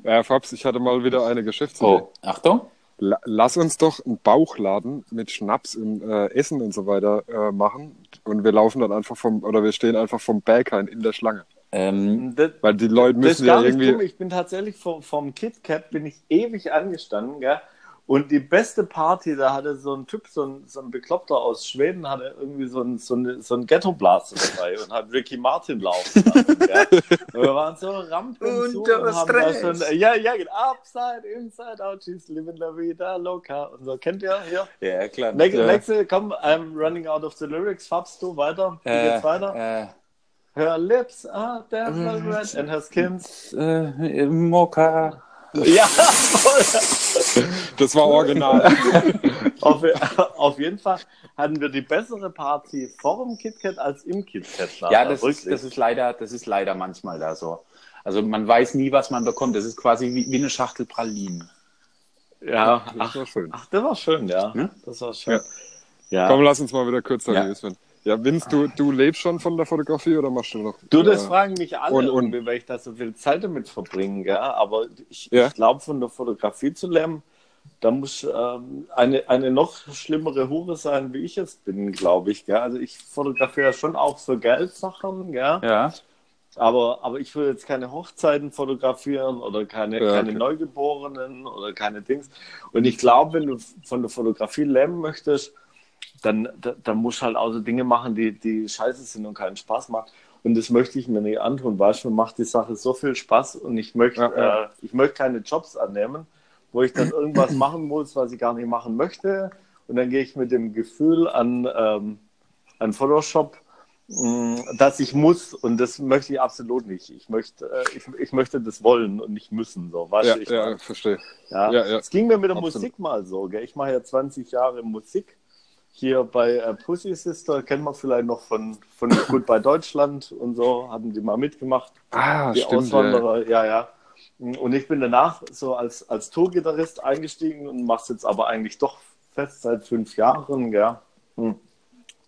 S3: Ja, Fabs, ich hatte mal wieder eine Geschäftsidee.
S2: Oh, Achtung.
S3: La lass uns doch einen Bauchladen mit Schnaps und äh, Essen und so weiter äh, machen. Und wir laufen dann einfach vom, oder wir stehen einfach vom Berghain in der Schlange.
S2: Ähm,
S1: Das,
S3: Weil die Leute
S1: das ist
S3: müssen ja
S1: gar nicht
S3: irgendwie.
S1: dumm. Ich bin tatsächlich vom, vom KitKat bin ich ewig angestanden, gell? Und die beste Party, da hatte so ein Typ, so ein, so ein Bekloppter aus Schweden, hatte irgendwie so ein, so ein, so ein Ghetto-Blaster dabei und hat Ricky Martin laufen lassen. gell? Und wir waren so Rampen
S2: Unter
S1: und haben da
S2: Stress.
S1: schon, ja, ja, genau, Upside, Inside, Out, she's living la vida loca und so. Kennt ihr hier?
S2: ja, klar.
S1: Nächste, nächste, komm, I'm running out of the lyrics. Fabst du weiter? Wie geht's weiter?
S2: Äh,
S1: Her lips are devil red and her skin's.
S2: äh, Mokka.
S1: Ja, voll.
S3: Das war original.
S1: auf, auf jeden Fall hatten wir die bessere Party vor dem KitKat als im KitKat.
S2: Ja, das ist, das ist leider, das ist leider manchmal da so. Also man weiß nie, was man bekommt. Das ist quasi wie, wie eine Schachtel Pralinen.
S1: ja,
S3: Das
S1: ach,
S3: war schön.
S1: ach, das war schön, ja.
S2: Ja?
S1: Das war schön.
S3: Ja.
S1: Ja.
S3: Komm, lass uns mal wieder kurz
S2: Ja.
S3: werden. Ja, Vince, du, du lebst schon von der Fotografie oder machst du noch?
S1: Du, das
S3: äh,
S1: fragen mich alle,
S3: und- und-
S1: weil ich da so viel Zeit damit verbringe. Gell? Aber ich,
S3: Ja.
S1: ich glaube, von der Fotografie zu lernen, da muss ähm, eine, eine noch schlimmere Hure sein, wie ich es bin, glaube ich. Gell? Also ich fotografiere schon auch so Geldsachen, gell?
S2: Ja.
S1: Aber, aber ich will jetzt keine Hochzeiten fotografieren oder keine,
S3: Ja,
S1: keine
S3: okay.
S1: Neugeborenen oder keine Dings. Und ich glaube, wenn du von der Fotografie lernen möchtest, dann, da, dann musst du halt auch so Dinge machen, die, die scheiße sind und keinen Spaß machen. Und das möchte ich mir nicht antun. Weißt du, mir macht die Sache so viel Spaß und ich möchte,
S3: Ja.
S1: Äh, ich möchte keine Jobs annehmen, wo ich dann irgendwas machen muss, was ich gar nicht machen möchte. Und dann gehe ich mit dem Gefühl an, ähm, an Photoshop, mh, dass ich muss und das möchte ich absolut nicht. Ich möchte, äh, ich, ich möchte das wollen und nicht müssen. So, weißt
S3: Ja,
S1: du, ich
S3: ja, verstehe.
S1: ja.
S3: Ja, ja.
S1: Es ging mir mit der
S3: Absolut.
S1: Musik mal so. Gell? Ich mache ja 20 Jahre Musik hier bei äh, Pussy Sister, kennt man vielleicht noch von, von Goodbye Deutschland und so, hatten die mal mitgemacht.
S3: Ah,
S1: die
S3: stimmt.
S1: Auswanderer, ja, ja. Und ich bin danach so als, als Tourgitarrist eingestiegen und mache es jetzt aber eigentlich doch fest seit fünf Jahren, ja. Hm.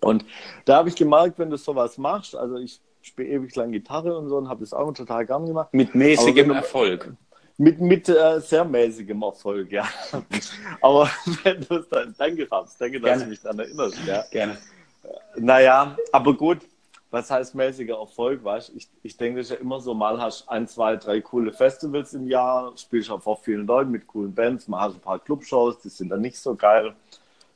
S1: Und da habe ich gemerkt, wenn du sowas machst, also ich spiele ewig lang Gitarre und so und habe das auch total gern gemacht.
S2: Mit mäßigem
S1: du-
S2: Erfolg.
S1: Mit, mit äh, sehr mäßigem Erfolg, ja. Aber wenn du es dann, danke, Fabs, danke, dass
S2: Gerne.
S1: du mich daran erinnerst, ja.
S2: Gerne.
S1: Naja, aber gut, was heißt mäßiger Erfolg, weißt du? Ich, ich denke, das ist ja immer so, mal hast ein, zwei, drei coole Festivals im Jahr, spielst auch vor vielen Leuten mit coolen Bands, mal hast ein paar Clubshows, die sind dann nicht so geil.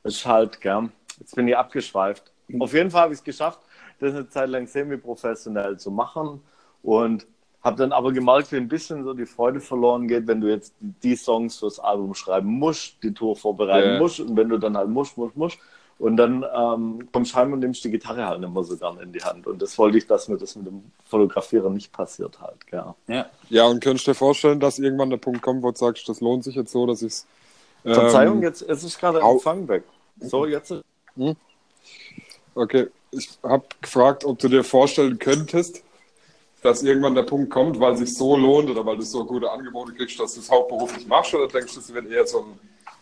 S1: Das ist halt, gell. Jetzt bin ich abgeschweift. Auf jeden Fall habe ich es geschafft, das eine Zeit lang semi-professionell zu machen und habe dann aber gemerkt, wie ein bisschen so die Freude verloren geht, wenn du jetzt die Songs fürs Album schreiben musst, die Tour vorbereiten
S3: Ja.
S1: musst und wenn du dann halt musst, musst, musst und dann ähm, kommst du heim und nimmst die Gitarre halt nicht mehr so gern in die Hand und das wollte ich, dass mir das mit dem Fotografieren nicht passiert halt, gell.
S2: Ja.
S3: ja, und könntest du dir vorstellen, dass irgendwann der Punkt kommt, wo du sagst, das lohnt sich jetzt so, dass ich es.
S1: Verzeihung, jetzt es ist gerade Empfang weg. So, jetzt
S3: Okay, ich habe gefragt, ob du dir vorstellen könntest, dass irgendwann der Punkt kommt, weil es sich so lohnt oder weil du so gute Angebote kriegst, dass du es hauptberuflich machst oder denkst du, es wird eher so ein.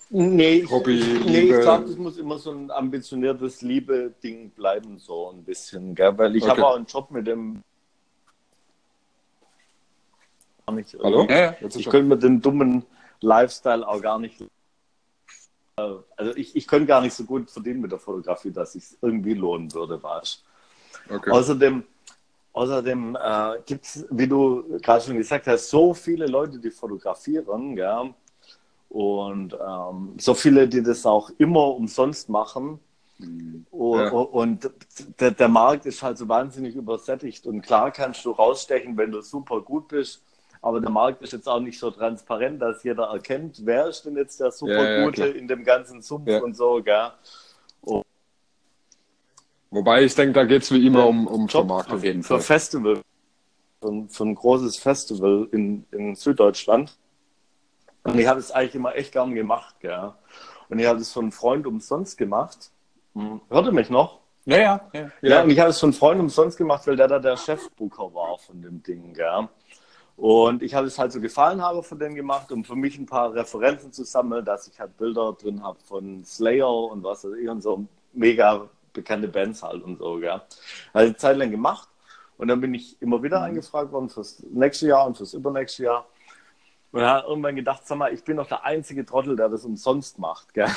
S1: Nee, ich,
S3: Hobby,
S1: nee, ich glaube, das muss immer so ein ambitioniertes Liebe-Ding bleiben, so ein bisschen, gell? Weil ich
S3: Okay.
S1: habe auch einen Job mit dem. Gar nicht
S3: Hallo?
S2: Ja,
S1: Ich könnte mir den dummen Lifestyle auch gar nicht. Also ich, ich könnte gar nicht so gut verdienen mit der Fotografie, dass es irgendwie lohnen würde, weißt
S3: okay.
S1: Außerdem, außerdem äh, gibt es, wie du gerade schon gesagt hast, so viele Leute, die fotografieren, gell? Und ähm, so viele, die das auch immer umsonst machen. O-
S3: Ja.
S1: o- Und der, der Markt ist halt so wahnsinnig übersättigt. Und klar kannst du rausstechen, wenn du super gut bist. Aber der Markt ist jetzt auch nicht so transparent, dass jeder erkennt, wer ist denn jetzt der
S3: Ja, ja,
S1: Supergute
S3: klar.
S1: in dem ganzen Sumpf
S3: Ja.
S1: und so, gell?
S3: Wobei ich denke, da geht es wie immer um, um
S1: Job
S3: Vermarktung.
S2: Auf jeden
S1: für
S2: Fall.
S1: Festival, für, ein- für ein großes Festival in, in Süddeutschland. Und ich habe es eigentlich immer echt gern gemacht, gell? Und ich habe es von einem Freund umsonst gemacht. Hm. Hört ihr mich noch?
S2: Ja, ja, ja.
S1: Ja, und ich habe es von einem Freund umsonst gemacht, weil der da der Chefbooker war von dem Ding, gell? Und ich habe es halt so Gefallenhaber von denen gemacht, um für mich ein paar Referenzen zu sammeln, dass ich halt Bilder drin habe von Slayer und was weiß ich und so mega bekannte Bands halt und so, gell. Habe ich eine Zeit lang gemacht und dann bin ich immer wieder angefragt worden fürs nächste Jahr und fürs übernächste Jahr. Und habe irgendwann gedacht, sag mal, ich bin doch der einzige Trottel, der das umsonst macht. Gell?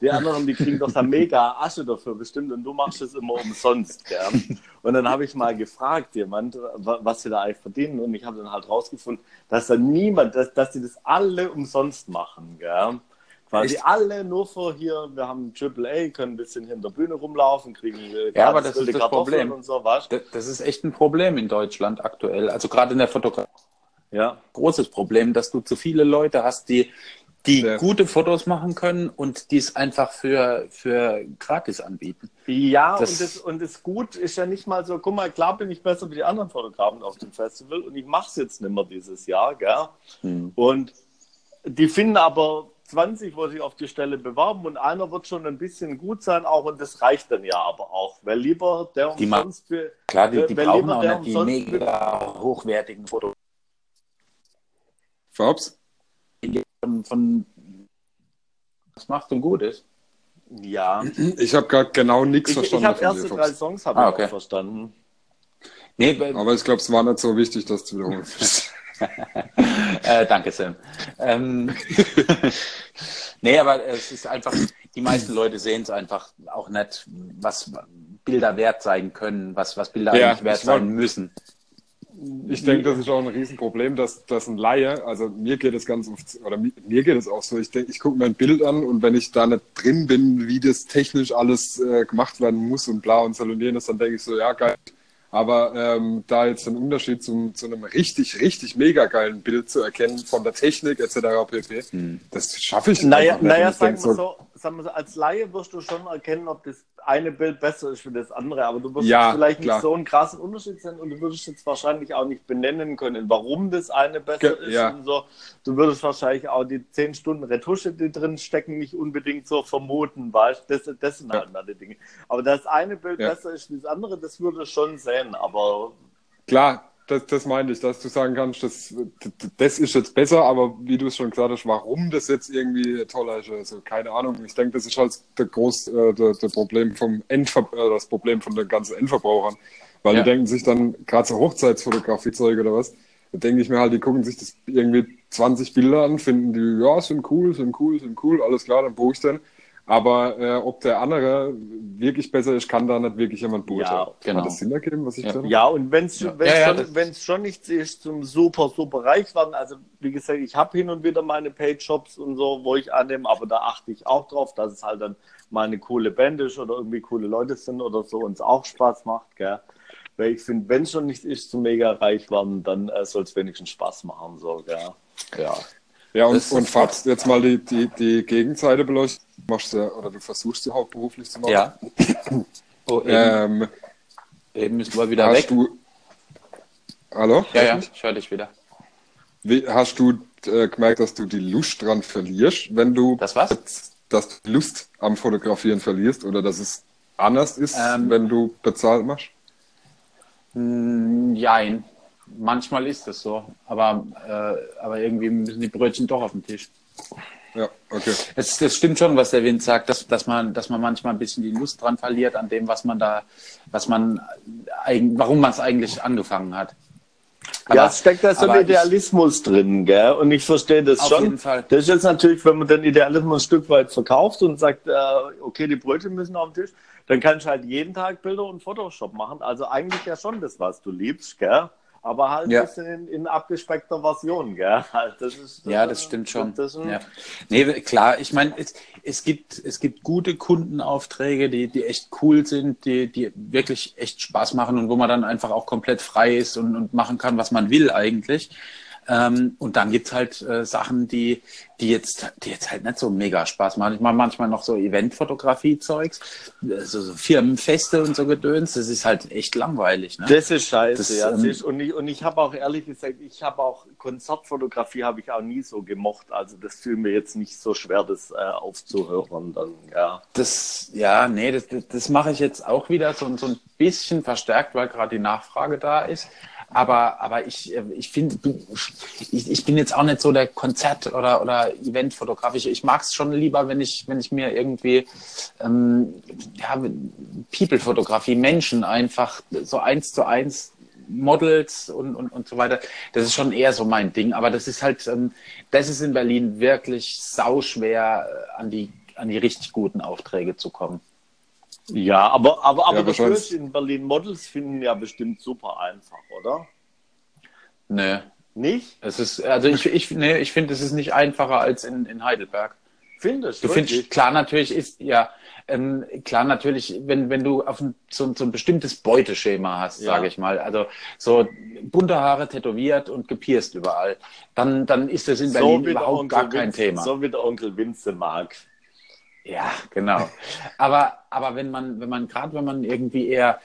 S1: Die anderen, die kriegen doch da mega Asche dafür bestimmt und du machst es immer umsonst. Gell? Und dann habe ich mal gefragt, jemand, wa- was sie da eigentlich verdienen. Und ich habe dann halt rausgefunden, dass da niemand, dass, dass die das alle umsonst machen. Gell? Quasi
S2: Echt?
S1: alle nur für hier, wir haben Triple A, können ein bisschen hinter der Bühne rumlaufen, kriegen
S2: Ja, aber das ist das
S1: Kartoffeln
S2: Problem.
S1: und so, was?
S2: Das, das ist echt ein Problem in Deutschland aktuell. Also gerade in der Fotografie.
S1: Ja.
S2: Großes Problem, dass du zu viele Leute hast, die, die
S3: Ja.
S2: gute Fotos machen können und die es einfach für, für gratis anbieten.
S1: Ja,
S2: Das-
S1: und, das, und das Gut ist ja nicht mal so, guck mal, klar bin ich besser wie die anderen Fotografen auf dem Festival und ich mache es jetzt nicht mehr dieses Jahr, gell?
S2: Hm.
S1: Und die finden aber 20, wo sich auf die Stelle bewerben und einer wird schon ein bisschen gut sein auch und das reicht dann ja aber auch, weil lieber der
S2: Die
S1: umsonst für,
S2: Klar, die, die
S1: weil
S2: brauchen
S1: lieber
S2: auch nicht die mega hochwertigen Fotos
S3: Fabs?
S2: von, von was macht und gut ist.
S1: Ja,
S3: Ich habe gerade genau nichts
S1: ich,
S3: verstanden.
S1: ich habe erste
S3: dir,
S1: drei. Songs habe
S2: Ah,
S1: ich
S2: okay.
S1: auch verstanden.
S2: Nee, be-
S3: Aber ich glaube, es war nicht so wichtig, das zu wiederholen.
S2: äh, danke, Sam. Ähm, nee, aber es ist einfach, die meisten Leute sehen es einfach auch nicht, was Bilder wert sein können, was, was Bilder
S3: Ja,
S2: eigentlich wert sein müssen.
S3: Ich denke, das ist auch ein Riesenproblem, dass, dass ein Laie, also mir geht es ganz oft, oder mi- mir geht es auch so, ich denke, ich gucke mir ein Bild an und wenn ich da nicht drin bin, wie das technisch alles äh, gemacht werden muss und bla und und jenes, dann denke ich so, ja, geil. Aber ähm, da jetzt den Unterschied zum, zu einem richtig, richtig mega geilen Bild zu erkennen von der Technik etc. pp., das schaffe ich
S1: Naja,
S3: nicht.
S1: naja
S3: denk
S1: sagen wir so, sagen wir so, als Laie wirst du schon erkennen, ob das eine Bild besser ist wie das andere, aber du wirst
S3: Ja,
S1: vielleicht
S3: klar.
S1: nicht so einen krassen Unterschied sehen und du würdest jetzt wahrscheinlich auch nicht benennen können, warum das eine besser
S3: Ge-
S1: ist
S3: ja.
S1: und so. Du würdest wahrscheinlich auch die 10 Stunden Retusche, die drin stecken, nicht unbedingt so vermuten, weißt du? Das, das sind halt mal die Dinge. Aber dass eine Bild
S3: Ja.
S1: besser ist wie das andere, das würde schon sehen, aber
S3: Klar, das, das meine ich, dass du sagen kannst, das, das ist jetzt besser, aber wie du es schon gesagt hast, warum das jetzt irgendwie toller ist, also keine Ahnung. Ich denke, das ist halt der groß, äh, der, der Problem vom Endver äh, das Problem von den ganzen Endverbrauchern. Weil
S2: Ja.
S3: die denken sich dann, gerade so Hochzeitsfotografie-Zeug oder was, da denke ich mir halt, die gucken sich das irgendwie 20 Bilder an, finden die, ja, sind cool, sind cool, sind cool, alles klar, dann buche ich den. Aber äh, ob der andere wirklich besser ist, kann da nicht wirklich jemand beurteilen.
S1: Ja,
S2: genau.
S3: Hat das Sinn ergeben, was ich
S2: Ja.
S3: habe?
S1: Ja, und wenn es
S2: Ja.
S1: wenn
S2: Ja, ja,
S1: schon, wenn's schon nichts ist zum super, super reich werden, also wie gesagt, ich habe hin und wieder meine Paid-Shops und so, wo ich annehme, aber da achte ich auch drauf, dass es halt dann mal eine coole Band ist oder irgendwie coole Leute sind oder so und es auch Spaß macht, gell. Weil ich finde, wenn es schon nicht ist zum mega reich werden, dann äh, soll es wenigstens Spaß machen, so, gell. Ja.
S3: Ja, und,
S2: Das
S3: und Fabs, jetzt mal die, die, die Gegenseite beleuchten. Machst du, oder du versuchst sie hauptberuflich zu machen.
S2: Ja. Oh, eben,
S3: Ähm,
S2: eben müssen wir wieder weg.
S3: du. Hallo?
S2: Ja, ja, ich höre dich wieder.
S3: Wie, hast du äh, gemerkt, dass du die Lust dran verlierst, wenn du
S2: Das was?
S3: dass du die Lust am Fotografieren verlierst oder dass es anders ist,
S2: Ähm,
S3: wenn du bezahlt machst?
S2: Hm, Jein. Manchmal ist das so, aber, äh, aber irgendwie müssen die Brötchen doch auf den Tisch.
S3: Ja, okay.
S2: Es, das stimmt schon, was der Wind sagt, dass, dass, man, dass man manchmal ein bisschen die Lust dran verliert an dem, was man da, was man, warum man es eigentlich angefangen hat.
S1: ja, es steckt da so
S2: aber
S1: ein
S2: ich-
S1: Idealismus drin, gell? Und ich verstehe das
S2: Auf
S1: schon.
S2: jeden Fall.
S1: Das ist jetzt natürlich, wenn man den Idealismus ein Stück weit verkauft und sagt, äh, okay, die Brötchen müssen auf den Tisch, dann kannst du halt jeden Tag Bilder und Photoshop machen. Also eigentlich ja schon das, was du liebst, gell? Aber halt
S2: Ja.
S1: ein bisschen in, in abgespeckter Version, gell? Halt, Das ist,
S2: Ja, das stimmt schon.
S1: Das ist
S2: ja. Nee, klar, ich meine, es, es, gibt, es gibt gute Kundenaufträge, die, die echt cool sind, die, die wirklich echt Spaß machen und wo man dann einfach auch komplett frei ist und, und machen kann, was man will eigentlich. Ähm, und dann gibt's halt äh, Sachen, die, die, jetzt, die jetzt halt nicht so mega Spaß machen. Ich mache manchmal noch so Eventfotografie-Zeugs, so, so Firmenfeste und so Gedöns. Das ist halt echt langweilig. Ne?
S1: Das ist scheiße,
S2: Das,
S1: ja.
S2: ähm,
S1: siehst, und ich, und ich habe auch ehrlich gesagt, ich habe auch Konzertfotografie habe ich auch nie so gemocht. Also das fiel mir jetzt nicht so schwer, das äh, aufzuhören. Dann, ja.
S2: Das, ja, nee, das, das, das mache ich jetzt auch wieder so, so ein bisschen verstärkt, weil gerade die Nachfrage da ist. Aber, aber ich, äh, ich finde, ich, ich bin jetzt auch nicht so der Konzert- oder, oder Eventfotograf. Ich, ich mag es schon lieber, wenn ich, wenn ich mir irgendwie ähm, ja, People-Fotografie, Menschen einfach so eins zu eins Models und, und, und so weiter. Das ist schon eher so mein Ding. Aber das ist halt, ähm, das ist in Berlin wirklich sauschwer, äh, an die, an die richtig guten Aufträge zu kommen.
S1: Ja, aber, aber, aber
S3: Ja,
S1: das wirst in Berlin Models finden ja bestimmt super einfach, oder?
S2: Nö.
S1: Nicht?
S2: Es ist, also ich, ich, nee, ich finde, es ist nicht einfacher als in, in Heidelberg.
S1: Findest
S2: Du
S1: wirklich?
S2: findest, klar, natürlich ist, ja, ähm, klar, natürlich, wenn, wenn du auf ein, so, so ein bestimmtes Beuteschema hast,
S1: Ja.
S2: sage ich mal, also so bunte Haare tätowiert und gepierst überall, dann, dann ist das in Berlin
S1: der
S2: überhaupt
S1: Onkel
S2: gar kein
S1: Vince,
S2: Thema.
S1: So wie der Onkel Vince mag.
S2: Ja, genau. Aber, aber wenn man, wenn man, gerade wenn man irgendwie eher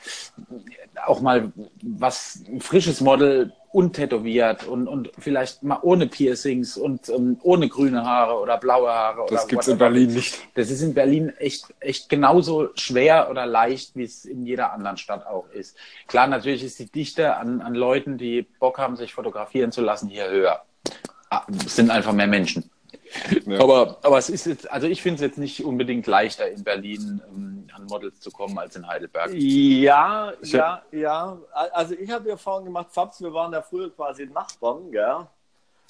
S2: auch mal was, ein frisches Model untätowiert und, und vielleicht mal ohne Piercings und ähm, ohne grüne Haare oder blaue Haare.
S3: Das
S2: oder
S3: gibt's in. Berlin nicht.
S2: Das ist in Berlin echt, echt genauso schwer oder leicht, wie es in jeder anderen Stadt auch ist. Klar, natürlich ist die Dichte an, an Leuten, die Bock haben, sich fotografieren zu lassen, hier höher. Ah, Es sind einfach mehr Menschen.
S3: Ja.
S2: Aber, aber es ist jetzt, also ich finde es jetzt nicht unbedingt leichter in Berlin ähm, an Models zu kommen als in Heidelberg.
S1: Ja,
S3: Ich-
S1: ja, ja. Also ich habe die Erfahrung gemacht, Fabs, wir waren ja früher quasi Nachbarn, gell?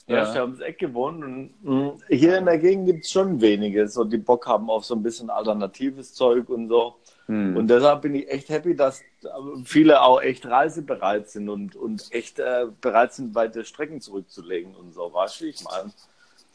S2: Ja.
S1: hast ja ums Eck gewohnt. Und, mh, hier in der Gegend gibt es schon wenige, so die Bock haben auf so ein bisschen alternatives Zeug und so.
S2: Hm.
S1: Und deshalb bin ich echt happy, dass viele auch echt reisebereit sind und, und echt äh, bereit sind, weite Strecken zurückzulegen und so. Weißt du, ich meine?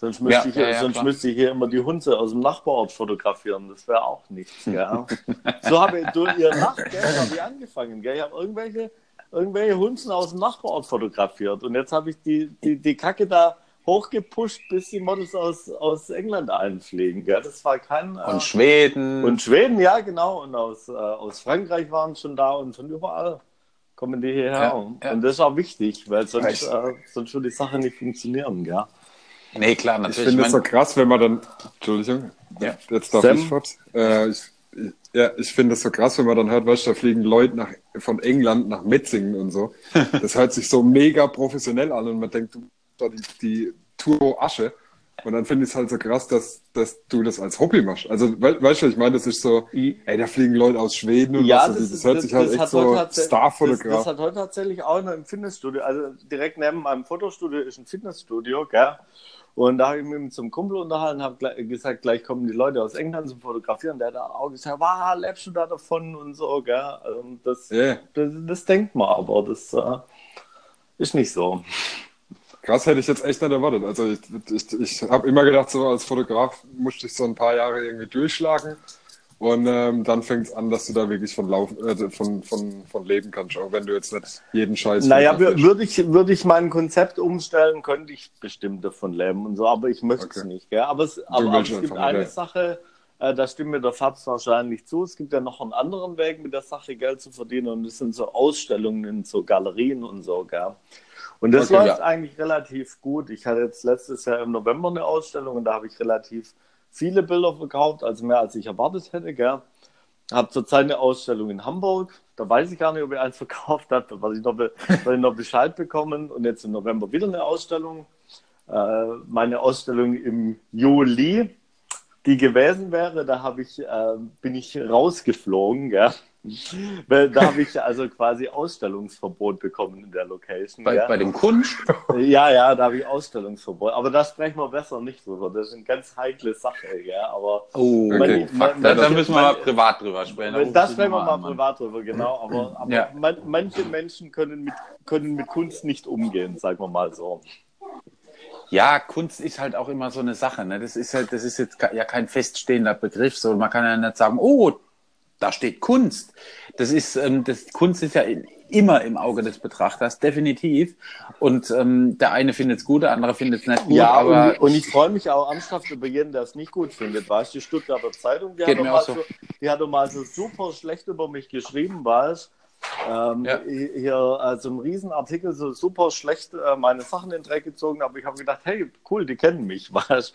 S1: Sonst müsste,
S2: Ja,
S1: ich, hier-
S2: ja, ja,
S1: sonst
S2: klar.
S1: müsste ich hier immer die Hunde aus dem Nachbarort fotografieren. Das wäre auch nichts. Gell? so habe ich durch ihr Nacht, gell, habe ich angefangen. Gell? Ich habe irgendwelche, irgendwelche Hunzen aus dem Nachbarort fotografiert. Und jetzt habe ich die, die, die Kacke da hochgepusht, bis die Models aus, aus England einfliegen. Gell? Das war kein. Äh,
S2: Und Schweden.
S1: und Schweden, ja, genau. Und aus, äh, aus Frankreich waren schon da und von überall kommen die hierher. Und das ist auch wichtig, weil sonst, äh, sonst würde die Sache nicht funktionieren. Gell?
S2: Nee, klar,
S3: Ich
S2: natürlich.
S3: finde es so
S2: mein-
S3: krass, wenn man dann. Entschuldigung,
S2: Ja.
S3: jetzt darf
S1: Sam?
S3: ich, Fabs. Äh, ich, ich- ja, ich finde es so krass, wenn man dann hört, weißt du, da fliegen Leute nach, von England nach Metzingen und so. Das hört sich so mega professionell an und man denkt, du da die, die Turbo Asche. Und dann finde ich es halt so krass, dass, dass du das als Hobby machst. Also, we weißt du, ich meine, das ist so, ey, da fliegen Leute aus Schweden und was weiß ich. Das hört sich halt echt so
S1: heute tats- Das,
S3: Starfotograf.
S1: das hat heute tatsächlich auch noch im Fitnessstudio, also direkt neben meinem Fotostudio ist ein Fitnessstudio, gell? Und da habe ich mich mit zum Kumpel unterhalten, habe gesagt, gleich kommen die Leute aus England zum Fotografieren. Der hat auch gesagt, wow, lebst du da davon und so, gell? Also das,
S3: Ja.
S1: das, das denkt man aber, das äh, ist nicht so.
S3: Krass hätte ich jetzt echt nicht erwartet. Also ich, ich, ich habe immer gedacht, so als Fotograf musste ich so ein paar Jahre irgendwie durchschlagen. Und ähm, dann fängt es an, dass du da wirklich von, Lauf, äh, von, von, von leben kannst, auch wenn du jetzt nicht jeden Scheiß
S1: Naja, würde ich, würde ich mein Konzept umstellen, könnte ich bestimmt davon leben und so, aber ich möchte es
S3: Okay.
S1: nicht. Gell? Aber es, aber, aber es gibt eine. Sache, äh, da stimmt mir der Fabs wahrscheinlich zu. Es gibt ja noch einen anderen Weg, mit der Sache Geld zu verdienen und das sind so Ausstellungen in so Galerien und so. Gell? Und das
S3: Okay,
S1: läuft
S2: ja.
S1: eigentlich relativ gut. Ich hatte jetzt letztes Jahr im November eine Ausstellung und da habe ich relativ viele Bilder verkauft, also mehr als ich erwartet hätte. Gell? Habe zurzeit eine Ausstellung in Hamburg. Da weiß ich gar nicht, ob ich eins verkauft habe. Werde ich noch, werde ich noch Bescheid bekommen. Und jetzt im November wieder eine Ausstellung. Äh, meine Ausstellung im Juli, die gewesen wäre, da ich, äh, bin ich rausgeflogen. Gell? Weil Da habe ich also quasi Ausstellungsverbot bekommen in der Location.
S2: bei,
S1: gell?
S2: bei dem Kunst.
S1: Ja, ja, da habe ich Ausstellungsverbot. Aber da sprechen wir besser nicht drüber. Das ist eine ganz heikle Sache, ja. Aber
S2: Oh,
S3: Okay.
S2: fuck,
S1: Man-
S2: da, da
S1: man-
S2: müssen wir
S1: man-
S2: mal privat drüber sprechen.
S1: da
S2: ich
S1: sprechen wir mal
S2: an,
S1: privat drüber, genau. Aber, aber
S2: Ja.
S1: man, manche Menschen können mit, können mit Kunst nicht umgehen, sagen wir mal so.
S2: Ja, Kunst ist halt auch immer so eine Sache. Ne? Das ist halt, das ist jetzt ja kein feststehender Begriff. So, man kann ja nicht sagen, oh, da steht Kunst. Das ist, ähm, das Kunst ist ja immer im Auge des Betrachters, definitiv. Und ähm, der eine findet es gut, der andere findet es nicht gut.
S1: ja,
S2: aber
S1: und, und ich freue mich auch ernsthaft über jeden, der es nicht gut findet. Weißt du, die Stuttgarter Zeitung, die
S2: Geht
S1: hat, doch mal
S2: so.
S1: so, die hat doch mal so super schlecht über mich geschrieben, weißt ähm,
S2: Ja.
S1: Hier, also ein Riesenartikel, so super schlecht äh, meine Sachen in den Dreck gezogen, aber ich habe gedacht, hey, cool, die kennen mich, weißt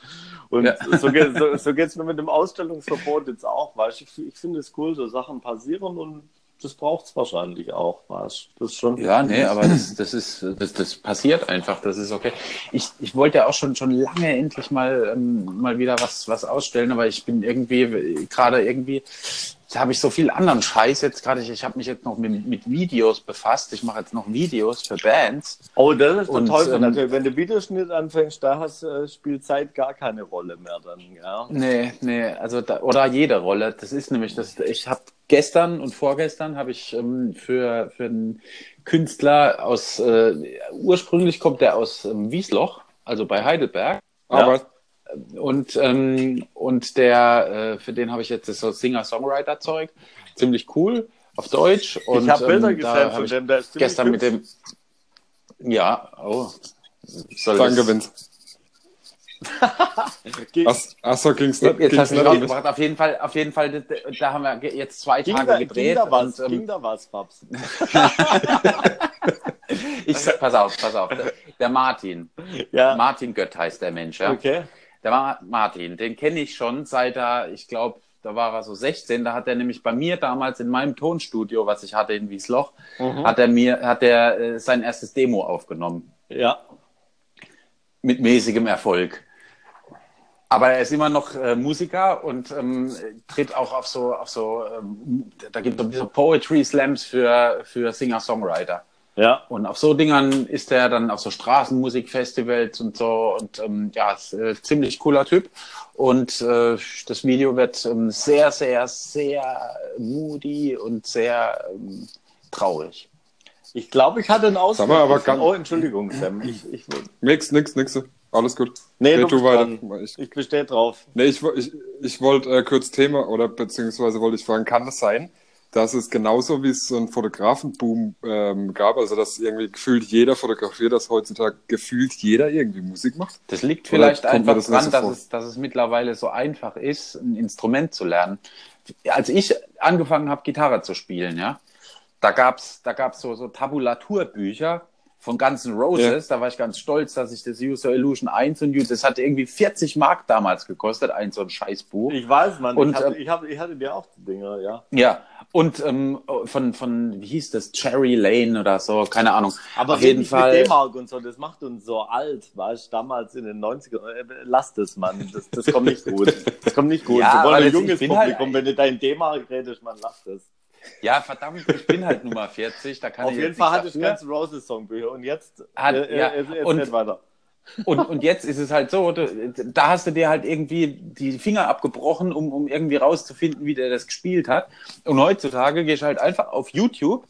S1: Und
S2: Ja.
S1: so geht so, so geht's mir mit dem Ausstellungsverbot jetzt auch, weißt Ich, ich finde es cool, so Sachen passieren und das braucht es wahrscheinlich auch, weißt Das schon.
S2: Ja, nee, aber das, das ist, das, das passiert einfach, das ist okay. Ich, ich wollte ja auch schon, schon lange endlich mal, ähm, mal wieder was, was ausstellen, aber ich bin irgendwie, gerade irgendwie, da habe ich so viel anderen Scheiß jetzt gerade. Ich, ich habe mich jetzt noch mit, mit Videos befasst. Ich mache jetzt noch Videos für Bands.
S1: Oh, das ist der
S2: Und,
S1: Teufel
S2: ähm,
S1: natürlich. Wenn du Videoschnitt anfängst, da hast, äh, spielt Zeit gar keine Rolle mehr dann, ja.
S2: Nee, nee, also da, oder jede Rolle. Das ist nämlich das. Ich habe gestern und vorgestern habe ich ähm, für für einen Künstler aus äh, ursprünglich kommt der aus ähm, Wiesloch, also bei Heidelberg.
S3: Aber
S2: Und ähm, und der äh, für den habe ich jetzt das so Singer-Songwriter-Zeug, ziemlich cool auf Deutsch. Und,
S1: ich habe Bilder
S2: ähm, hab
S1: von dem, der ist
S2: gestern mit dem ja oh soll
S3: dann gewinnt.
S1: Ge-
S3: Ach, ach so, ging's nicht.
S2: Jetzt
S3: ging's
S2: hast du mich rausgebracht. Auf jeden Fall, auf jeden Fall, da- haben wir jetzt zwei
S1: Ging
S2: Tage
S1: da,
S2: gedreht.
S1: ging da was,
S2: und, ähm,
S1: ging da was, Babs?
S2: Ich pass auf, pass auf. Der, der Martin.
S1: Ja,
S2: Martin Gött heißt der Mensch, ja.
S1: okay.
S2: Der Ma- Martin, den kenne ich schon seit er, ich glaube, da war er so 16. Da hat er nämlich bei mir damals in meinem Tonstudio, was ich hatte in Wiesloch,
S1: Mhm.
S2: hat er mir, hat er äh, sein erstes Demo aufgenommen.
S1: Ja,
S2: Mit mäßigem Erfolg. Aber er ist immer noch äh, Musiker und ähm, tritt auch auf so, auf so, ähm, da gibt es so Poetry Slams für, für Singer-Songwriter.
S1: Ja.
S2: Und auf so Dingern ist er dann auf so Straßenmusikfestivals und so. Und ähm, ja, ist äh, ziemlich cooler Typ. Und äh, das Video wird ähm, sehr, sehr, sehr moody und sehr ähm, traurig.
S1: Ich glaube, ich hatte einen.
S3: Sag mal, aber ganz-
S1: oh, Entschuldigung, Sam. Ich, ich,
S3: Nix, nix, nix. Alles gut.
S1: nee,
S3: Red
S1: du
S3: du weiter. Ich,
S1: Ich bestehe drauf.
S3: nee, ich, ich, ich wollte äh, kurz Thema oder beziehungsweise wollte ich fragen, kann es sein, dass es genauso wie es so einen Fotografenboom ähm, gab, also dass irgendwie gefühlt jeder fotografiert, dass heutzutage gefühlt jeder irgendwie Musik macht?
S2: Das liegt vielleicht
S3: mir
S2: einfach
S3: das
S2: daran,
S3: so
S2: dass
S3: vor?
S2: es, dass es mittlerweile so einfach ist, ein Instrument zu lernen. Als ich angefangen habe, Gitarre zu spielen, ja, da gab's da gab's so, so Tabulaturbücher von Guns N' Roses. Da war ich ganz stolz, dass ich das User Illusion 1 und das hat irgendwie 40 Mark damals gekostet, ein so ein Scheißbuch.
S1: Ich weiß, Mann.
S2: Und,
S1: ich, hatte,
S2: ähm,
S1: ich, hatte, ich hatte dir auch die Dinger, ja.
S2: Ja, und ähm, von, von, wie hieß das, Cherry Lane oder so, keine Ahnung.
S1: Aber
S2: Auf jeden Fall.
S1: mit D-Mark und so, das macht uns so alt, weißt damals in den 90ern. Äh, Lass das, Mann, das, das kommt nicht gut. Das kommt nicht gut.
S2: Ja,
S1: Wir wollen ein
S2: ich
S1: junges
S2: bin
S1: Publikum,
S2: halt-
S1: wenn du dein D-Mark redest, man, lass das.
S2: Ja, verdammt, ich bin halt Nummer 40, da kann
S1: Auf
S2: ich
S1: jeden Fall hatte ich
S2: dafür.
S1: ganze Roses Songbücher und jetzt,
S2: Hat-
S1: äh,
S2: ja,
S1: äh, jetzt,
S2: und-
S1: nicht weiter.
S2: Und, und jetzt ist es halt so, du, da hast du dir halt irgendwie die Finger abgebrochen, um, um irgendwie rauszufinden, wie der das gespielt hat. Und heutzutage gehst du halt einfach auf YouTube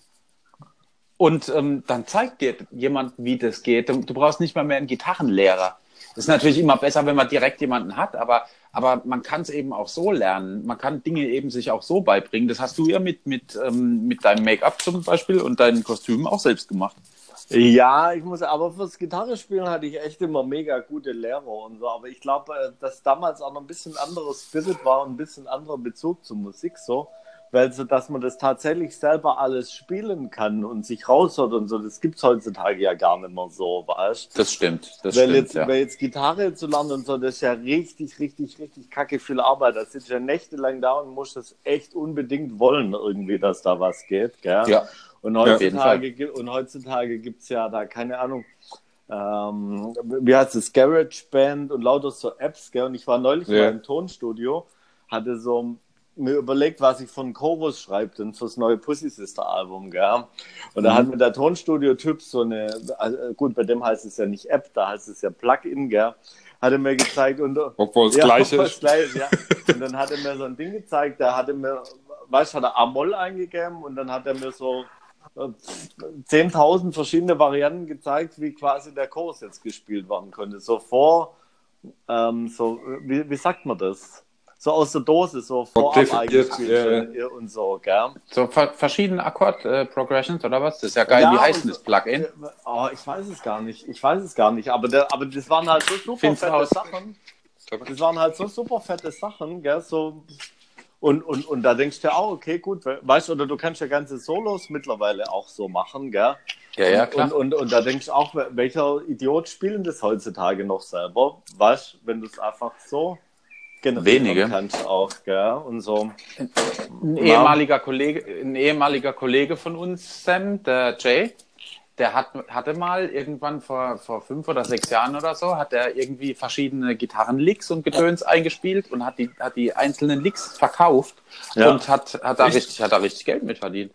S2: und ähm, dann zeigt dir jemand, wie das geht. Du, du brauchst nicht mal mehr einen Gitarrenlehrer. Das ist natürlich immer besser, wenn man direkt jemanden hat, aber, aber man kann es eben auch so lernen. Man kann Dinge eben sich auch so beibringen. Das hast du ja mit, mit, ähm, mit deinem Make-up zum Beispiel und deinen Kostümen auch selbst gemacht.
S1: Ja, ich muss, aber fürs Gitarrespielen hatte ich echt immer mega gute Lehrer und so. Aber ich glaube, äh, dass damals auch noch ein bisschen anderes Spirit war und ein bisschen anderer Bezug zur Musik so. Weil so, dass man das tatsächlich selber alles spielen kann und sich raushört und so, das gibt's heutzutage ja gar nicht mehr so, weißt
S2: Das stimmt. Das
S1: weil
S2: stimmt,
S1: jetzt,
S2: ja.
S1: weil jetzt Gitarre zu lernen und so, das ist ja richtig, richtig, richtig kacke viel Arbeit. Da sitzt ja nächtelang da und musst das echt unbedingt wollen, irgendwie, dass da was geht. Gell?
S2: Ja.
S1: Und heutzutage, und heutzutage gibt es ja da, keine Ahnung, ähm, wie heißt es, Garage Band und lauter so Apps, gell? Und ich war neulich
S3: Ja.
S1: mal im Tonstudio, hatte so mir überlegt, was ich von Chorus schreibe, denn fürs neue Pussy Sister Album, gell? Und da
S3: Mhm.
S1: hat mir der Tonstudio-Typ so eine, also gut, bei dem heißt es ja nicht App, da heißt es ja Plugin, gell? Hat er mir gezeigt und
S3: Obwohl es
S1: ja,
S3: gleich ist.
S1: gleich ja. Und dann hat er mir so ein Ding gezeigt, da hat er mir, weißt du, hat er A-Moll eingegeben und dann hat er mir so 10.000 verschiedene Varianten gezeigt, wie quasi der Kurs jetzt gespielt werden könnte. So vor, ähm, so, wie, wie sagt man das? So aus der Dose, so vorab eingespielt
S3: ja,
S1: schon und so, gell?
S2: So ver verschiedene Akkord-Progressions oder was? Das ist ja geil. Wie
S1: Ja,
S2: heißt
S1: und
S2: denn das Plugin?
S1: Oh, ich weiß es gar nicht. Ich weiß es gar nicht. Aber, der, aber das waren halt so super
S2: Find's
S1: fette. Sachen. Das waren halt so super fette Sachen, gell? So, und, und, und da denkst du ja auch, okay, gut, we- weißt du, oder du kannst ja ganze Solos mittlerweile auch so machen, gell?
S2: Ja, ja,
S1: und,
S2: klar.
S1: Und, und, und da denkst du auch, wel- welcher Idiot spielen das heutzutage noch selber? Weißt du, wenn du es einfach so
S2: Wenige.
S1: kannst auch, gell? Und so.
S2: Ein ehemaliger Kollege, ein ehemaliger Kollege von uns, Sam, der Jay, der hat, hatte mal irgendwann vor, vor fünf oder sechs Jahren oder so, hat er irgendwie verschiedene Gitarrenlicks und Gedöns eingespielt und hat die, hat die einzelnen Licks verkauft
S1: Ja.
S2: und hat, hat, da richtig, hat da richtig Geld mit verdient.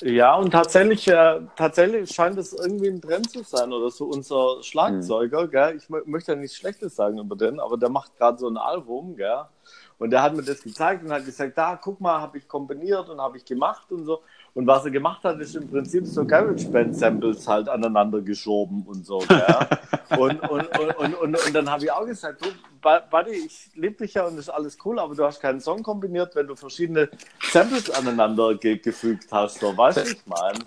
S1: Ja, und tatsächlich, äh, tatsächlich scheint es irgendwie ein Trend zu sein oder so. Unser Schlagzeuger, gell, ich mö- möchte ja nichts Schlechtes sagen über den, aber der macht gerade so ein Album, gell, und der hat mir das gezeigt und hat gesagt, da, guck mal, habe ich kombiniert und habe ich gemacht und so. Und was er gemacht hat, ist im Prinzip so GarageBand-Samples halt aneinander geschoben und so, und, und, und, und, und, dann habe ich auch gesagt, du, Bu- Buddy, ich liebe dich ja und das ist alles cool, aber du hast keinen Song kombiniert, wenn du verschiedene Samples aneinander ge gefügt hast, so, weißt du, ich meine?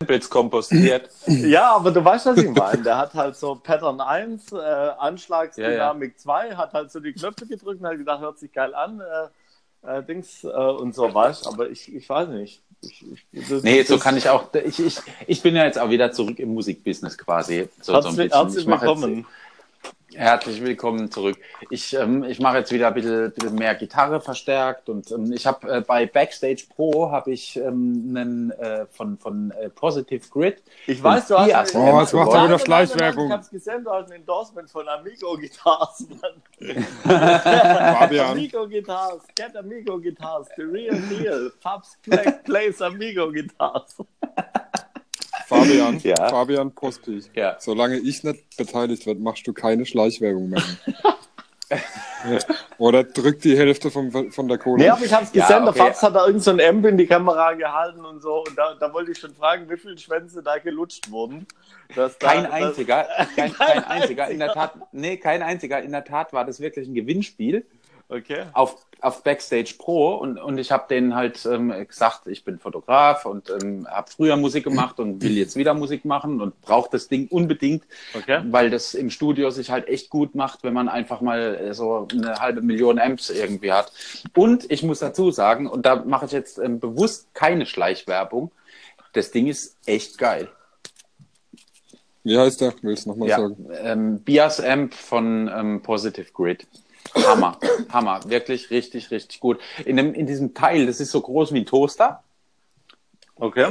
S2: Samples kompostiert.
S1: Ja, aber du weißt, was ich meine. Der hat halt so Pattern 1, äh, Anschlagsdynamik 2, hat halt so die Knöpfe gedrückt und hat gedacht, hört sich geil an, äh, äh, Dings äh, und so, weißt Aber ich, ich weiß nicht. Ich, ich, das,
S2: Nee, so kann ich auch. Ich, ich, ich bin ja jetzt auch wieder zurück im Musikbusiness quasi. So, so ein
S1: Herzlich,
S2: bisschen.
S1: herzlich
S2: Ich mach jetzt-
S1: willkommen.
S2: Herzlich willkommen zurück. Ich, ähm, ich mache jetzt wieder ein bisschen, bisschen mehr Gitarre verstärkt und ähm, ich habe äh, bei Backstage Pro habe ich ähm, einen äh, von, von äh, Positive Grid.
S1: Ich weiß, du hast.
S2: Diaz
S3: Oh, jetzt macht er wieder Schleichwerbung.
S1: Ich hab's gesehen, du hast ein Endorsement von Amigo Guitars, Mann.
S3: Fabian,
S1: Amigo Guitars, get Amigo Guitars, the real deal. Fabs play, plays Amigo Guitars.
S3: Fabian,
S2: Ja.
S3: Fabian Postich.
S2: Ja.
S3: Solange ich nicht beteiligt werde, machst du keine Schleichwerbung mehr. Oder drück die Hälfte von, von der Kohle.
S1: Nee, aber ich hab's
S2: Ja,
S1: gesehen,
S2: okay.
S1: der Fabs hat da irgendein so ein Amp in die Kamera gehalten und so. Und da, da wollte ich schon fragen, wie viele Schwänze da gelutscht wurden. Dass da,
S2: Kein einziger, kein, kein einziger. In der Tat, nee, kein einziger. In der Tat war das wirklich ein Gewinnspiel.
S1: Okay.
S2: auf, auf Backstage Pro und, und ich habe denen halt ähm, gesagt, ich bin Fotograf und ähm, habe früher Musik gemacht und will jetzt wieder Musik machen und brauche das Ding unbedingt,
S1: Okay.
S2: weil das im Studio sich halt echt gut macht, wenn man einfach mal äh, so eine halbe Million Amps irgendwie hat. Und ich muss dazu sagen, und da mache ich jetzt ähm, bewusst keine Schleichwerbung, das Ding ist echt geil.
S3: Wie heißt der? Willst du nochmal
S2: Ja,
S3: sagen?
S2: ähm, Bias Amp von ähm, Positive Grid. Hammer, Hammer, wirklich richtig, richtig gut. In, dem, in diesem Teil, das ist so groß wie ein Toaster,
S1: Okay.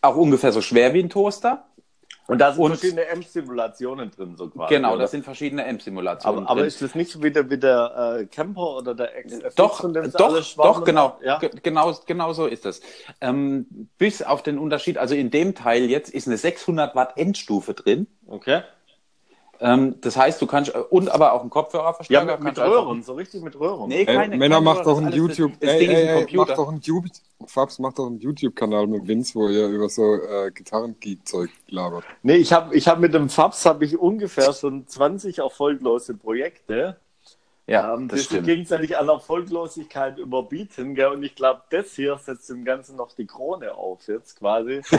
S2: auch ungefähr so schwer wie ein Toaster.
S1: Und da sind
S2: Und-
S1: verschiedene M-Simulationen drin, so quasi.
S2: Genau, das sind verschiedene Amp-Simulationen.
S1: aber, aber
S2: drin.
S1: ist das nicht wie der, wie der äh, Camper oder der XFX?
S2: Doch, doch, doch, genau,
S1: Ja.
S2: Ge- genau, genau so ist es. Ähm, bis auf den Unterschied, also in dem Teil jetzt ist eine 600 Watt Endstufe drin.
S1: Okay.
S2: Ähm, das heißt, du kannst, und aber auch einen
S1: Ja,
S2: Kopfhörerverstärker.
S1: mit, mit
S2: einfach-
S1: Röhren, so richtig mit Röhren.
S2: Nee,
S3: Ey,
S2: keine,
S3: Männer
S2: keine
S3: macht doch
S2: das
S3: ein
S2: ist alles-
S3: YouTube,
S2: Das, das
S3: ey,
S2: Ding ist
S3: ey,
S2: ein
S3: ey,
S2: Computer.
S3: macht doch ein YouTube, Fabs macht doch einen YouTube-Kanal mit Vince, wo ihr über so äh, Gitarrengeek-Zeug labert.
S1: Nee, ich habe ich hab mit dem Fabs habe ich ungefähr schon 20 erfolglose Projekte,
S2: ja,
S1: ähm, die
S2: das
S1: sich
S2: stimmt.
S1: gegenseitig an Erfolglosigkeit überbieten. Gell? Und ich glaube, das hier setzt dem Ganzen noch die Krone auf jetzt quasi.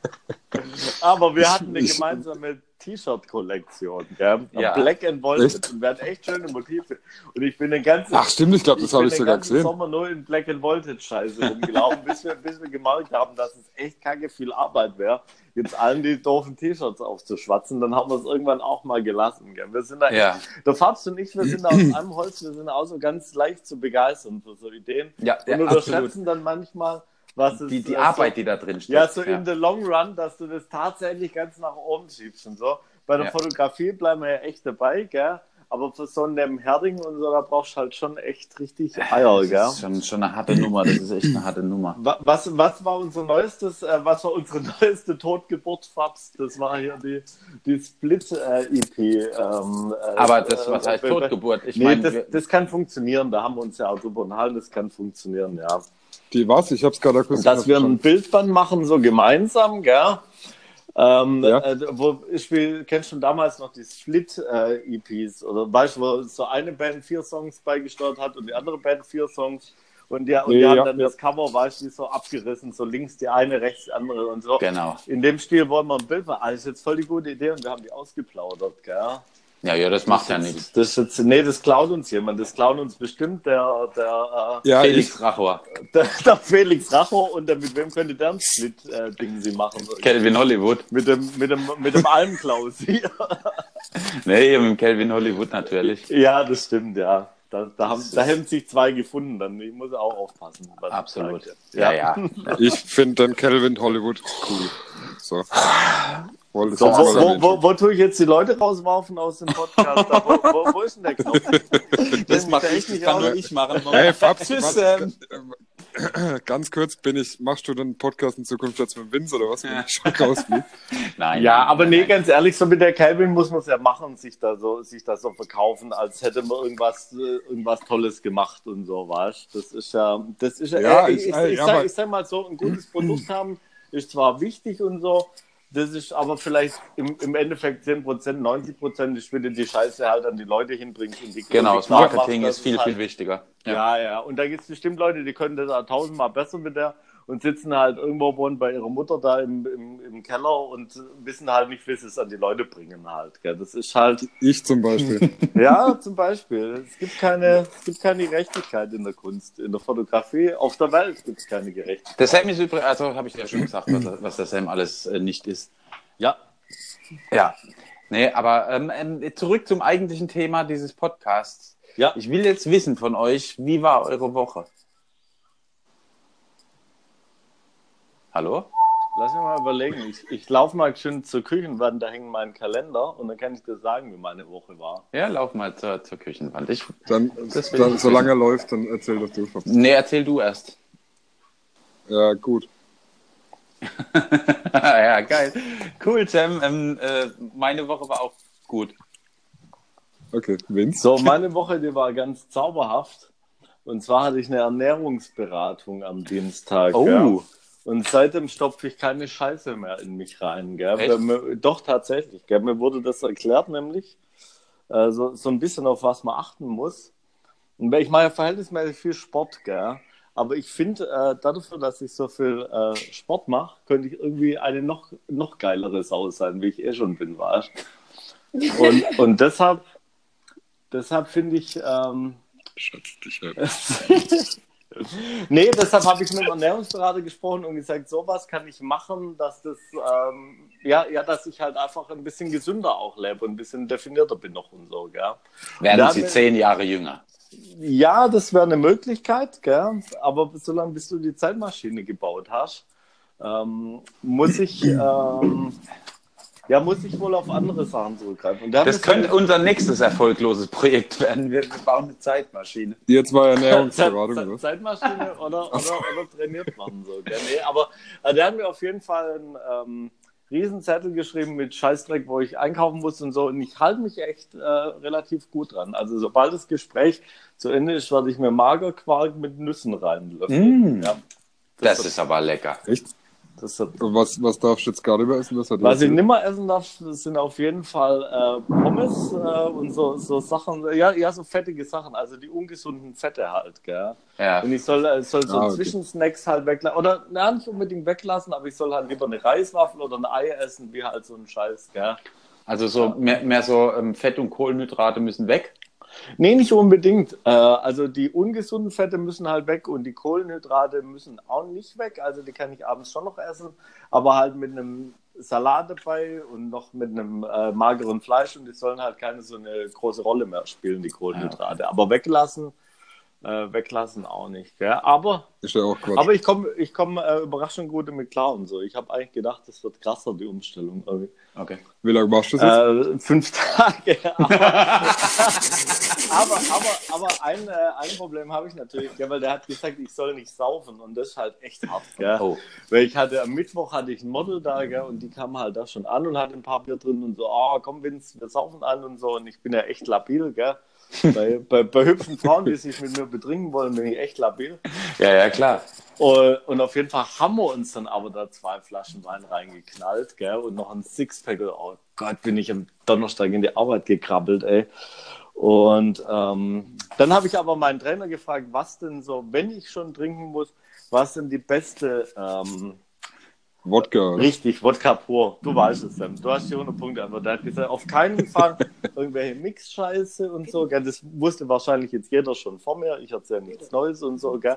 S1: Aber wir hatten eine gemeinsame T-Shirt-Kollektion, gell?
S2: Ja.
S1: Black and Volted.
S3: Echt?
S1: Und wir hatten echt schöne Motive. Und ich bin den ganzen,
S3: Ach stimmt, ich glaube, das habe ich sogar gesehen.
S1: Sommer nur in Black and Voltage Scheiße rumgelaufen, bis wir, bis wir gemerkt haben, dass es echt kacke viel Arbeit wäre, jetzt allen die doofen T-Shirts aufzuschwatzen. Dann haben wir es irgendwann auch mal gelassen. Gell? Wir sind da
S2: Ja.
S1: der Fabs und ich, wir sind da aus einem Holz, wir sind auch so ganz leicht zu begeistern für so Ideen.
S2: Ja, ja,
S1: und unterschätzen
S2: absolut.
S1: dann manchmal, was es
S2: Die, die
S1: äh,
S2: Arbeit,
S1: so,
S2: die da drin steckt.
S1: ja, so in the long run, dass du das tatsächlich ganz nach oben schiebst und so. Bei der
S2: Ja.
S1: Fotografie bleiben wir ja echt dabei, gell? Aber für so ein Herding und so, da brauchst du halt schon echt richtig Eier, gell?
S2: Das ist schon, schon eine harte Nummer, das ist echt eine harte Nummer.
S1: Wa- Was, was war unser neuestes, äh, was war unsere neueste Totgeburt, Fabs? Das war hier die, die Split-EP. ähm, äh,
S2: Aber das, was
S1: äh,
S2: heißt
S1: äh,
S2: Totgeburt? Ich
S1: nee,
S2: meine,
S1: das, das kann funktionieren, da haben wir uns ja auch drüber unterhalten, das kann funktionieren, ja.
S3: Die was? Ich habe es gerade akustisch
S1: Dass wir ein. Bildband machen, so gemeinsam, gell? Ähm,
S3: Ja.
S1: äh, wo ich spiel, kennst schon damals noch die Split-EPs oder weißt du, wo so eine Band vier Songs beigesteuert hat und die andere Band vier Songs und die, und die
S3: Ja,
S1: haben dann
S3: ja.
S1: das Cover, weißt du, so abgerissen, so links die eine, rechts die andere und so.
S2: Genau.
S1: In dem Stil wollen wir ein Bild machen. Das ist jetzt voll die gute Idee und wir haben die ausgeplaudert, gell?
S2: Ja, ja, das macht ja nichts.
S1: Das jetzt, nee, das klaut uns jemand. Das klaut uns bestimmt der, der,
S3: Ja, ich,
S2: Felix Rachor.
S1: äh, der, der Felix Racher und der, mit wem könnte der ein Split-Ding sie machen?
S2: Kelvin Hollywood.
S1: Mit dem, mit dem, mit dem Almklaus hier.
S2: Nee, mit dem Kelvin Hollywood natürlich.
S1: ja, das stimmt, ja. Da, da, haben, da hätten sich zwei gefunden, dann ich muss auch aufpassen. ich
S2: Absolut.
S1: sage.
S2: Ja, ja.
S3: ich finde den Calvin Hollywood cool. So.
S1: So, wo, wo, wo, wo tue ich jetzt die Leute rauswerfen aus dem Podcast? Da, wo, wo, wo ist denn der Knopf?
S2: Das mache ich, das kann nur ich machen.
S3: Hey, Fabs,
S2: Tschüss,
S3: was-
S2: ähm.
S3: äh, ganz kurz, bin ich, machst du den Podcast in Zukunft jetzt mit Vince oder was? Wenn ich schon rausfliege?
S2: Nein.
S1: Ja,
S2: nein,
S1: aber
S2: nein,
S1: nee,
S2: nein.
S1: ganz ehrlich, so mit der Calvin muss man es ja machen, sich da so, sich da so verkaufen, als hätte man irgendwas, äh, irgendwas Tolles gemacht und so, weißt Das ist ja, das ist ja,
S3: Ja,
S1: äh,
S3: ich-
S1: ich, ich,
S3: äh,
S1: ich,
S3: ja,
S1: sag, ich sag mal so, ein gutes Produkt haben ist zwar wichtig und so, das ist aber vielleicht im, im Endeffekt 10%, 90% ist wieder die Scheiße halt an die Leute hinbringst und die
S2: Genau, das Marketing
S1: machst,
S2: ist viel,
S1: es
S2: viel
S1: halt,
S2: wichtiger.
S1: ja, ja. Und da gibt es bestimmt Leute, die können das auch tausendmal besser mit der und sitzen halt irgendwo wohnen bei ihrer Mutter da im, im, im Keller und wissen halt nicht, wie sie es an die Leute bringen halt. Gell? Das ist halt,
S3: Ich zum Beispiel.
S1: ja, zum Beispiel. Es gibt keine, es gibt keine Gerechtigkeit in der Kunst, in der Fotografie. Auf der Welt gibt es keine Gerechtigkeit.
S2: Der Sam ist übrigens, also habe ich ja schon gesagt, was, was der Sam alles äh, nicht ist.
S1: Ja.
S2: Ja. Nee, aber ähm, ähm, zurück zum eigentlichen Thema dieses Podcasts.
S1: Ja.
S2: Ich will jetzt wissen von euch, wie war eure Woche? Hallo?
S1: Lass mich mal überlegen. Ich, ich laufe mal schön zur Küchenwand, da hängt mein Kalender und dann kann ich dir sagen, wie meine Woche war.
S2: Ja, lauf mal zur, zur Küchenwand. Ich,
S3: Dann, dann
S2: ich
S3: solange er läuft, dann erzähl doch du. Fabs.
S2: nee, erzähl du erst.
S3: Ja, gut.
S2: ja, geil. Cool, Sam. Ähm, äh, meine Woche war auch gut.
S3: Okay, Vince.
S1: So, meine Woche, die war ganz zauberhaft. Und zwar hatte ich eine Ernährungsberatung am Dienstag.
S2: Oh.
S1: Ja. Und seitdem stopfe ich keine Scheiße mehr in mich rein. Gell? Mir, doch, tatsächlich. Gell? Mir wurde das erklärt, nämlich. äh, so, so ein bisschen auf was man achten muss. Und ich mache ja verhältnismäßig viel Sport, gell? Aber ich finde, äh, dafür, dass ich so viel äh, Sport mache, könnte ich irgendwie eine noch, noch geilere Sau sein, wie ich eh schon bin, weißt Und, und deshalb, deshalb finde ich. Ähm,
S3: Schatz dich ab.
S1: nee, deshalb habe ich mit dem Ernährungsberater gesprochen und gesagt, sowas kann ich machen, dass das, ähm, ja, ja, dass ich halt einfach ein bisschen gesünder auch lebe und ein bisschen definierter bin noch und so, gell?
S2: Werden
S1: Da
S2: Sie zehn Jahre jünger.
S1: Ja, das wäre eine Möglichkeit, gell? aber solange bis du die Zeitmaschine gebaut hast, ähm, muss ich, ähm, ja, muss ich wohl auf andere Sachen zurückgreifen. Und da haben
S2: Das
S1: wir
S2: könnte unser nächstes erfolgloses Projekt werden. Wir bauen eine Zeitmaschine.
S3: Jetzt war
S1: Zeit,
S3: Ernährungsberatung,
S1: Zeit,
S3: oder?
S1: Zeitmaschine oder, oder, oder trainiert man so. Gell? Nee, aber äh, der hat mir auf jeden Fall einen ähm, Riesenzettel geschrieben mit Scheißdreck, wo ich einkaufen muss und so. Und ich halte mich echt äh, relativ gut dran. Also sobald das Gespräch zu Ende ist, werde ich mir Magerquark mit Nüssen reinlöffeln.
S2: Mm.
S1: Ja,
S2: Das ist aber lecker.
S3: Echt?
S1: Das hat,
S3: Und was, was darfst du jetzt gar nicht mehr essen? Das hat
S1: was ich
S3: erzählt.
S1: nimmer essen darf, sind auf jeden Fall äh, Pommes äh, und so, so Sachen, ja, ja, so fettige Sachen, also die ungesunden Fette halt, gell.
S2: Ja.
S1: Und ich soll, äh, soll so
S3: Ah, okay.
S1: Zwischensnacks halt weglassen. Oder na, nicht unbedingt weglassen, aber ich soll halt lieber eine Reiswaffel oder ein Ei essen, wie halt so ein Scheiß, gell?
S2: Also so mehr, mehr so ähm, Fett und Kohlenhydrate müssen weg.
S1: Nee, nicht unbedingt. Äh, also die ungesunden Fette müssen halt weg und die Kohlenhydrate müssen auch nicht weg. Also die kann ich abends schon noch essen, aber halt mit einem Salat dabei und noch mit einem äh, mageren Fleisch und die sollen halt keine so eine große Rolle mehr spielen, die Kohlenhydrate. Aber weglassen, äh, weglassen auch nicht. Gell? Aber
S3: Ist ja auch Quatsch.
S1: Aber ich komme ich komm, äh, überraschend gut damit klar und so. Ich habe eigentlich gedacht, das wird krasser, die Umstellung. irgendwie.
S2: Okay.
S3: Wie lange machst du das jetzt?
S1: Äh, fünf Tage. Aber, aber, aber, aber ein, äh, ein Problem habe ich natürlich, gell, weil der hat gesagt, ich soll nicht saufen und das ist halt echt hart. Gell?
S2: Oh.
S1: Weil ich hatte am Mittwoch hatte ich ein Model da gell, und die kam halt da schon an und hatte ein paar Bier drin und so, oh, komm Vince, wir saufen an und so und ich bin ja echt labil, gell. Bei, bei, bei hübschen Frauen, die sich mit mir betrinken wollen, bin ich echt labil.
S2: Ja, ja, klar.
S1: Und, und auf jeden Fall haben wir uns dann aber da zwei Flaschen Wein reingeknallt, gell, und noch ein Sixpack. Oh Gott, bin ich am Donnerstag in die Arbeit gekrabbelt, ey. Und ähm, dann habe ich aber meinen Trainer gefragt, was denn so, wenn ich schon trinken muss, was denn die beste, ähm,
S3: Wodka,
S1: richtig, Wodka pur. Du weißt es, Sam. Du hast die 100 Punkte, aber der hat gesagt, auf keinen Fall irgendwelche Mix-Scheiße und so. Gell? Das wusste wahrscheinlich jetzt jeder schon vor mir. Ich erzähle nichts Neues und so. Gell?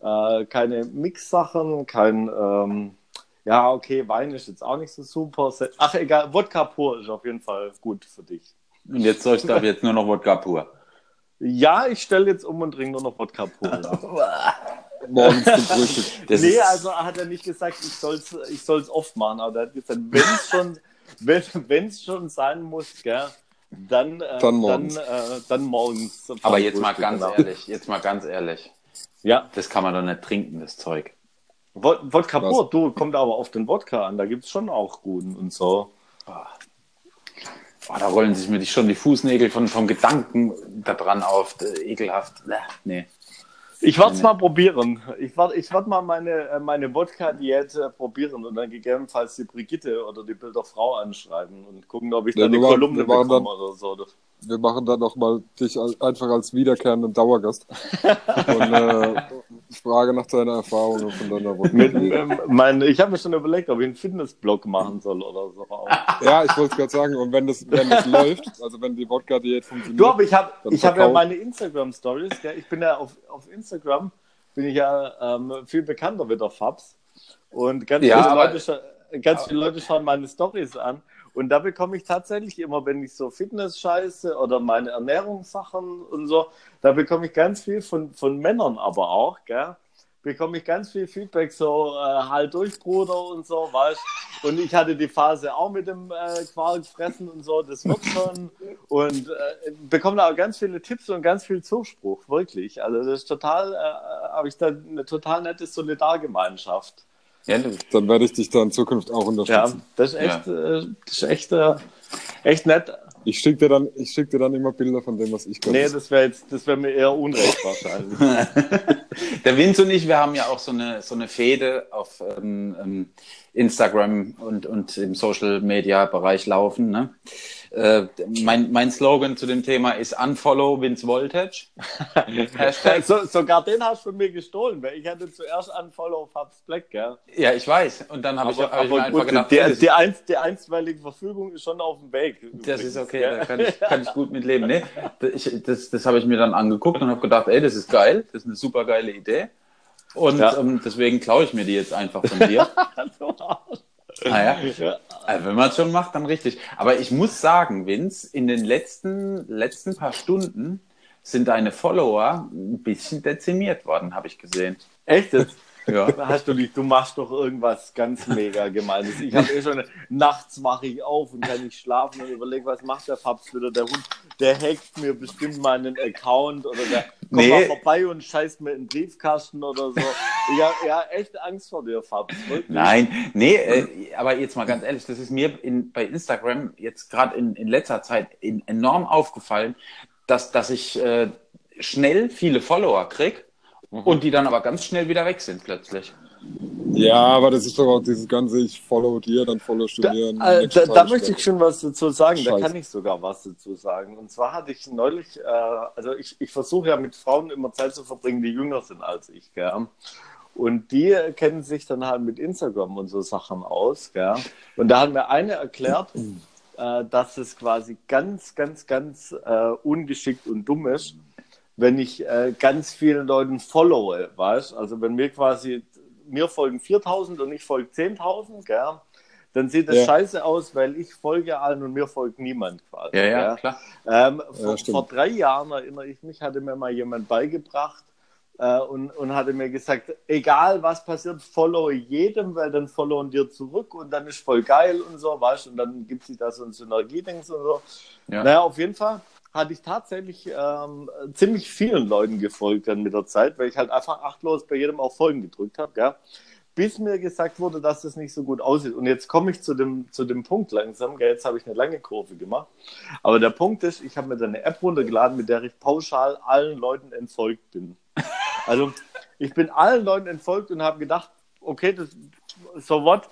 S1: Äh, keine Mix-Sachen, kein, ähm, ja, okay, Wein ist jetzt auch nicht so super. Ach, egal, Wodka pur ist auf jeden Fall gut für dich.
S2: Und jetzt soll ich da jetzt nur noch Wodka pur.
S1: Ja, ich stelle jetzt um und trinke nur noch Wodka pur.
S3: Morgens zum Frühstück.
S2: Das
S1: nee, also hat er nicht gesagt, ich soll es ich soll's oft machen, aber er hat gesagt, wenn es schon, wenn, wenn's schon sein muss, gell, dann, äh,
S3: Dann morgens.
S1: Dann, äh, dann morgens. zum
S2: aber jetzt mal ganz
S1: genau.
S2: ehrlich, jetzt mal ganz ehrlich.
S1: Ja,
S2: Das kann man doch nicht trinken, das Zeug.
S1: Wod- Wodka pur, du, kommt aber auf den Wodka an, da gibt es schon auch guten und so.
S2: Boah, da rollen sich mir die- schon die Fußnägel von, vom Gedanken daran auf. Äh, ekelhaft. Nee.
S1: Ich werde es mal probieren. Ich werde ich werd mal meine, äh, meine Wodka-Diät äh, probieren und dann gegebenenfalls die Brigitte oder die Bilderfrau anschreiben und gucken, ob ich
S3: Ja,
S1: dann eine
S3: machen-
S1: Kolumne bekomme oder so.
S3: Wir machen dann nochmal dich einfach als wiederkehrenden Dauergast. Und äh, Frage nach deiner Erfahrungen von deiner Wodka.
S1: Mit, ähm, mein, ich habe mir schon überlegt, ob ich einen Fitnessblog machen soll oder so.
S3: Ja, ich wollte es gerade sagen. Und wenn das, wenn das läuft, also wenn die Wodka-Diät funktioniert,
S1: Du, aber ich habe ich hab ja meine Instagram-Stories. Ich bin ja auf, auf Instagram, bin ich ja ähm, viel bekannter wie der Fabs. Und ganz,
S2: Ja,
S1: viele,
S2: aber-
S1: Leute, ganz viele Leute schauen meine Stories an. Und da bekomme ich tatsächlich immer, wenn ich so Fitness-Scheiße oder meine Ernährungssachen und so, da bekomme ich ganz viel von, von Männern aber auch, gell? bekomme ich ganz viel Feedback, so äh, halt durch, Bruder und so, weißt Und ich hatte die Phase auch mit dem äh, Quarkfressen und so, das wird schon. Und äh, bekomme da auch ganz viele Tipps und ganz viel Zuspruch, wirklich. Also das ist total, äh, habe ich da eine total nette Solidargemeinschaft.
S2: Ja,
S3: dann werde ich dich da in Zukunft auch
S1: Ja,
S3: unterstützen.
S1: das ist echt, äh, das ist echt, äh, echt nett.
S3: Ich schicke dir, dann- ich schick dir dann immer Bilder von dem, was ich kann.
S1: Nee, das wäre jetzt, das wäre mir eher unrecht wahrscheinlich.
S2: Der Vince und ich, wir haben ja auch so eine, so eine Fehde auf ähm, ähm Instagram und, und im Social Media Bereich laufen. Ne? Äh, mein, mein Slogan zu dem Thema ist Unfollow Vince Voltage.
S1: so, sogar den hast du von mir gestohlen, weil ich hatte zuerst Unfollow Fabs Black, gell?
S2: Ja, ich weiß. Und dann habe ich, hab ich mir
S1: einfach gedacht, die, die, einst, die einstweilige Verfügung ist schon auf dem Weg.
S2: Übrigens, das ist okay, da kann ich, kann ich gut mitleben. Nee, ich, das das habe ich mir dann angeguckt und habe gedacht, ey, das ist geil, das ist eine super geile Idee. Und ja. ähm, deswegen klaue ich mir die jetzt einfach von dir. Naja, ja. also wenn man es schon macht, dann richtig. Aber ich muss sagen, Vince, in den letzten, letzten paar Stunden sind deine Follower ein bisschen dezimiert worden, habe ich gesehen.
S1: Echt jetzt? Ja. Hast du nicht, du machst doch irgendwas ganz mega Gemeines. Ich habe eh schon, nachts wache ich auf und kann nicht schlafen und überlege, was macht der Fabs wieder? Der Hund, der hackt mir bestimmt meinen Account oder der kommt nee. mal vorbei und scheißt mir in den Briefkasten oder so. Ich habe ja, echt Angst vor dir, Fabs.
S2: Wirklich. Nein, nee, äh, aber jetzt mal ganz ehrlich, das ist mir in, bei Instagram jetzt gerade in, in letzter Zeit in, enorm aufgefallen, dass, dass ich äh, schnell viele Follower kriege Mhm. Und die dann aber ganz schnell wieder weg sind plötzlich.
S3: Ja, aber das ist doch auch dieses ganze, ich follow dir, dann follow du dir.
S1: Da, äh, da, da möchte ich schon was dazu sagen, Scheiße. da kann ich sogar was dazu sagen. Und zwar hatte ich neulich, äh, also ich, ich versuche ja mit Frauen immer Zeit zu verbringen, die jünger sind als ich, gell? Und die kennen sich dann halt mit Instagram und so Sachen aus, gell? Und da hat mir eine erklärt, äh, dass es quasi ganz, ganz, ganz äh, ungeschickt und dumm ist, wenn ich äh, ganz vielen Leuten followe, weißt Also wenn mir quasi, mir folgen 4000 und ich folge 10.000, gell? dann sieht das ja. scheiße aus, weil ich folge allen und mir folgt niemand quasi.
S2: Ja, ja, klar.
S1: Ähm, vor, ja, vor, drei Jahren erinnere ich mich, hatte mir mal jemand beigebracht äh, und, und hatte mir gesagt, egal was passiert, follow jedem, weil dann followen dir zurück und dann ist voll geil und so, weißt und dann gibt sich da so ein Synergiedings und so. Ja. Naja, auf jeden Fall hatte ich tatsächlich ähm, ziemlich vielen Leuten gefolgt dann mit der Zeit, weil ich halt einfach achtlos bei jedem auch Folgen gedrückt habe, ja. Bis mir gesagt wurde, dass das nicht so gut aussieht. Und jetzt komme ich zu dem, zu dem Punkt langsam. Gell? Jetzt habe ich eine lange Kurve gemacht. Aber der Punkt ist, ich habe mir dann eine App runtergeladen, mit der ich pauschal allen Leuten entfolgt bin. Also ich bin allen Leuten entfolgt und habe gedacht, okay, das, so what?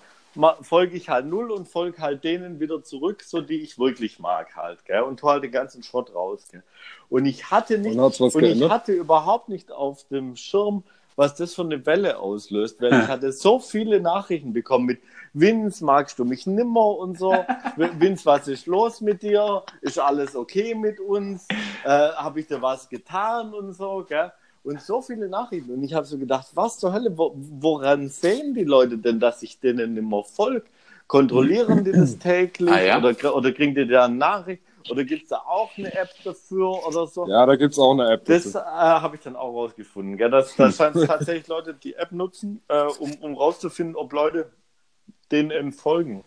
S1: Folge ich halt null und folge halt denen wieder zurück, so die ich wirklich mag halt, gell? Und tu halt den ganzen Schrott raus, gell? Und ich hatte nicht, und, und ich hatte überhaupt nicht auf dem Schirm, was das für eine Welle auslöst, weil ich hatte so viele Nachrichten bekommen mit Vince, magst du mich nimmer und so. Vince, was ist los mit dir? Ist alles okay mit uns? Äh, Habe ich dir was getan und so, gell? Und so viele Nachrichten. Und ich habe so gedacht, was zur Hölle, wo, woran sehen die Leute denn, dass ich denen immer folge? Kontrollieren die das täglich ah, ja? oder, oder kriegen die da eine Nachricht? Oder gibt es da auch eine App dafür oder so?
S3: Ja, da gibt es auch eine App.
S1: Das äh, habe ich dann auch rausgefunden. Gell? Das, das scheint tatsächlich Leute, die App nutzen, äh, um, um rauszufinden, ob Leute denen entfolgen.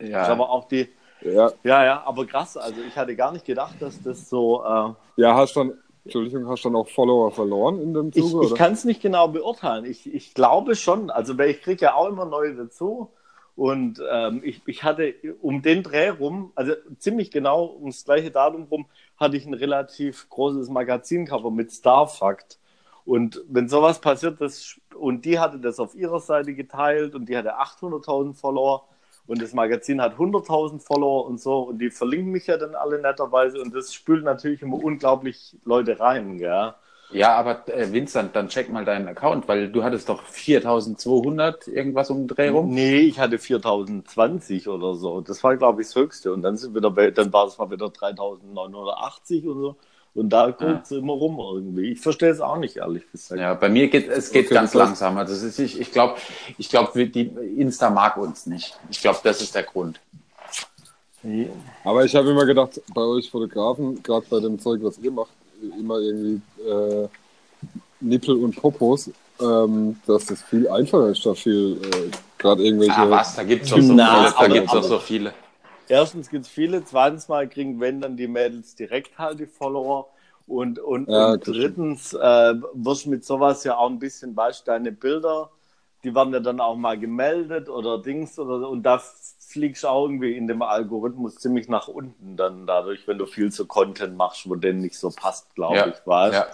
S1: Ja. Das ist aber auch die. Ja. ja, ja, aber krass. Also ich hatte gar nicht gedacht, dass das so. Äh,
S3: ja, hast schon Entschuldigung, hast du dann auch Follower verloren in dem
S1: Zuge? Ich, ich kann es nicht genau beurteilen. Ich, ich glaube schon. Also, weil ich kriege ja auch immer neue dazu. Und ähm, ich, ich hatte um den Dreh rum, also ziemlich genau ums gleiche Datum rum, hatte ich ein relativ großes Magazincover mit Starfakt. Und wenn sowas passiert, das, und die hatte das auf ihrer Seite geteilt und die hatte 800.000 Follower, und das Magazin hat 100.000 Follower und so und die verlinken mich ja dann alle netterweise und das spült natürlich immer unglaublich Leute rein, gell?
S2: Ja, aber äh, Vincent, dann check mal deinen Account, weil du hattest doch 4200 irgendwas um den Dreh rum.
S1: Nee, ich hatte 4020 oder so. Das war, glaube ich, das Höchste. Und dann sind wir dabei, dann war es mal wieder 3980 und so. Und da guckt es ja. immer rum irgendwie. Ich verstehe es auch nicht, ehrlich gesagt.
S2: Ja, bei mir geht es geht okay, ganz langsam. Also ist, ich, ich glaube, ich glaub, die Insta mag uns nicht. Ich glaube, das ist der Grund.
S3: Aber ich habe immer gedacht, bei euch Fotografen, gerade bei dem Zeug, was ihr macht, immer irgendwie äh, Nippel und Popos, ähm, dass das viel einfacher ist, da viel äh, gerade irgendwelche. Ah,
S2: was? Da gibt es doch so, da gibt's doch so viele
S1: erstens gibt es viele, zweitens mal kriegen, wenn dann die Mädels direkt halt die Follower. Und, und,
S3: ja,
S1: und drittens äh, wirst du mit sowas ja auch ein bisschen, weißt deine Bilder, die werden ja dann auch mal gemeldet oder Dings oder so. Und da fliegst du auch irgendwie in dem Algorithmus ziemlich nach unten dann dadurch, wenn du viel zu Content machst, wo denen nicht so passt, glaube
S2: ja,
S1: ich, weißt
S2: ja.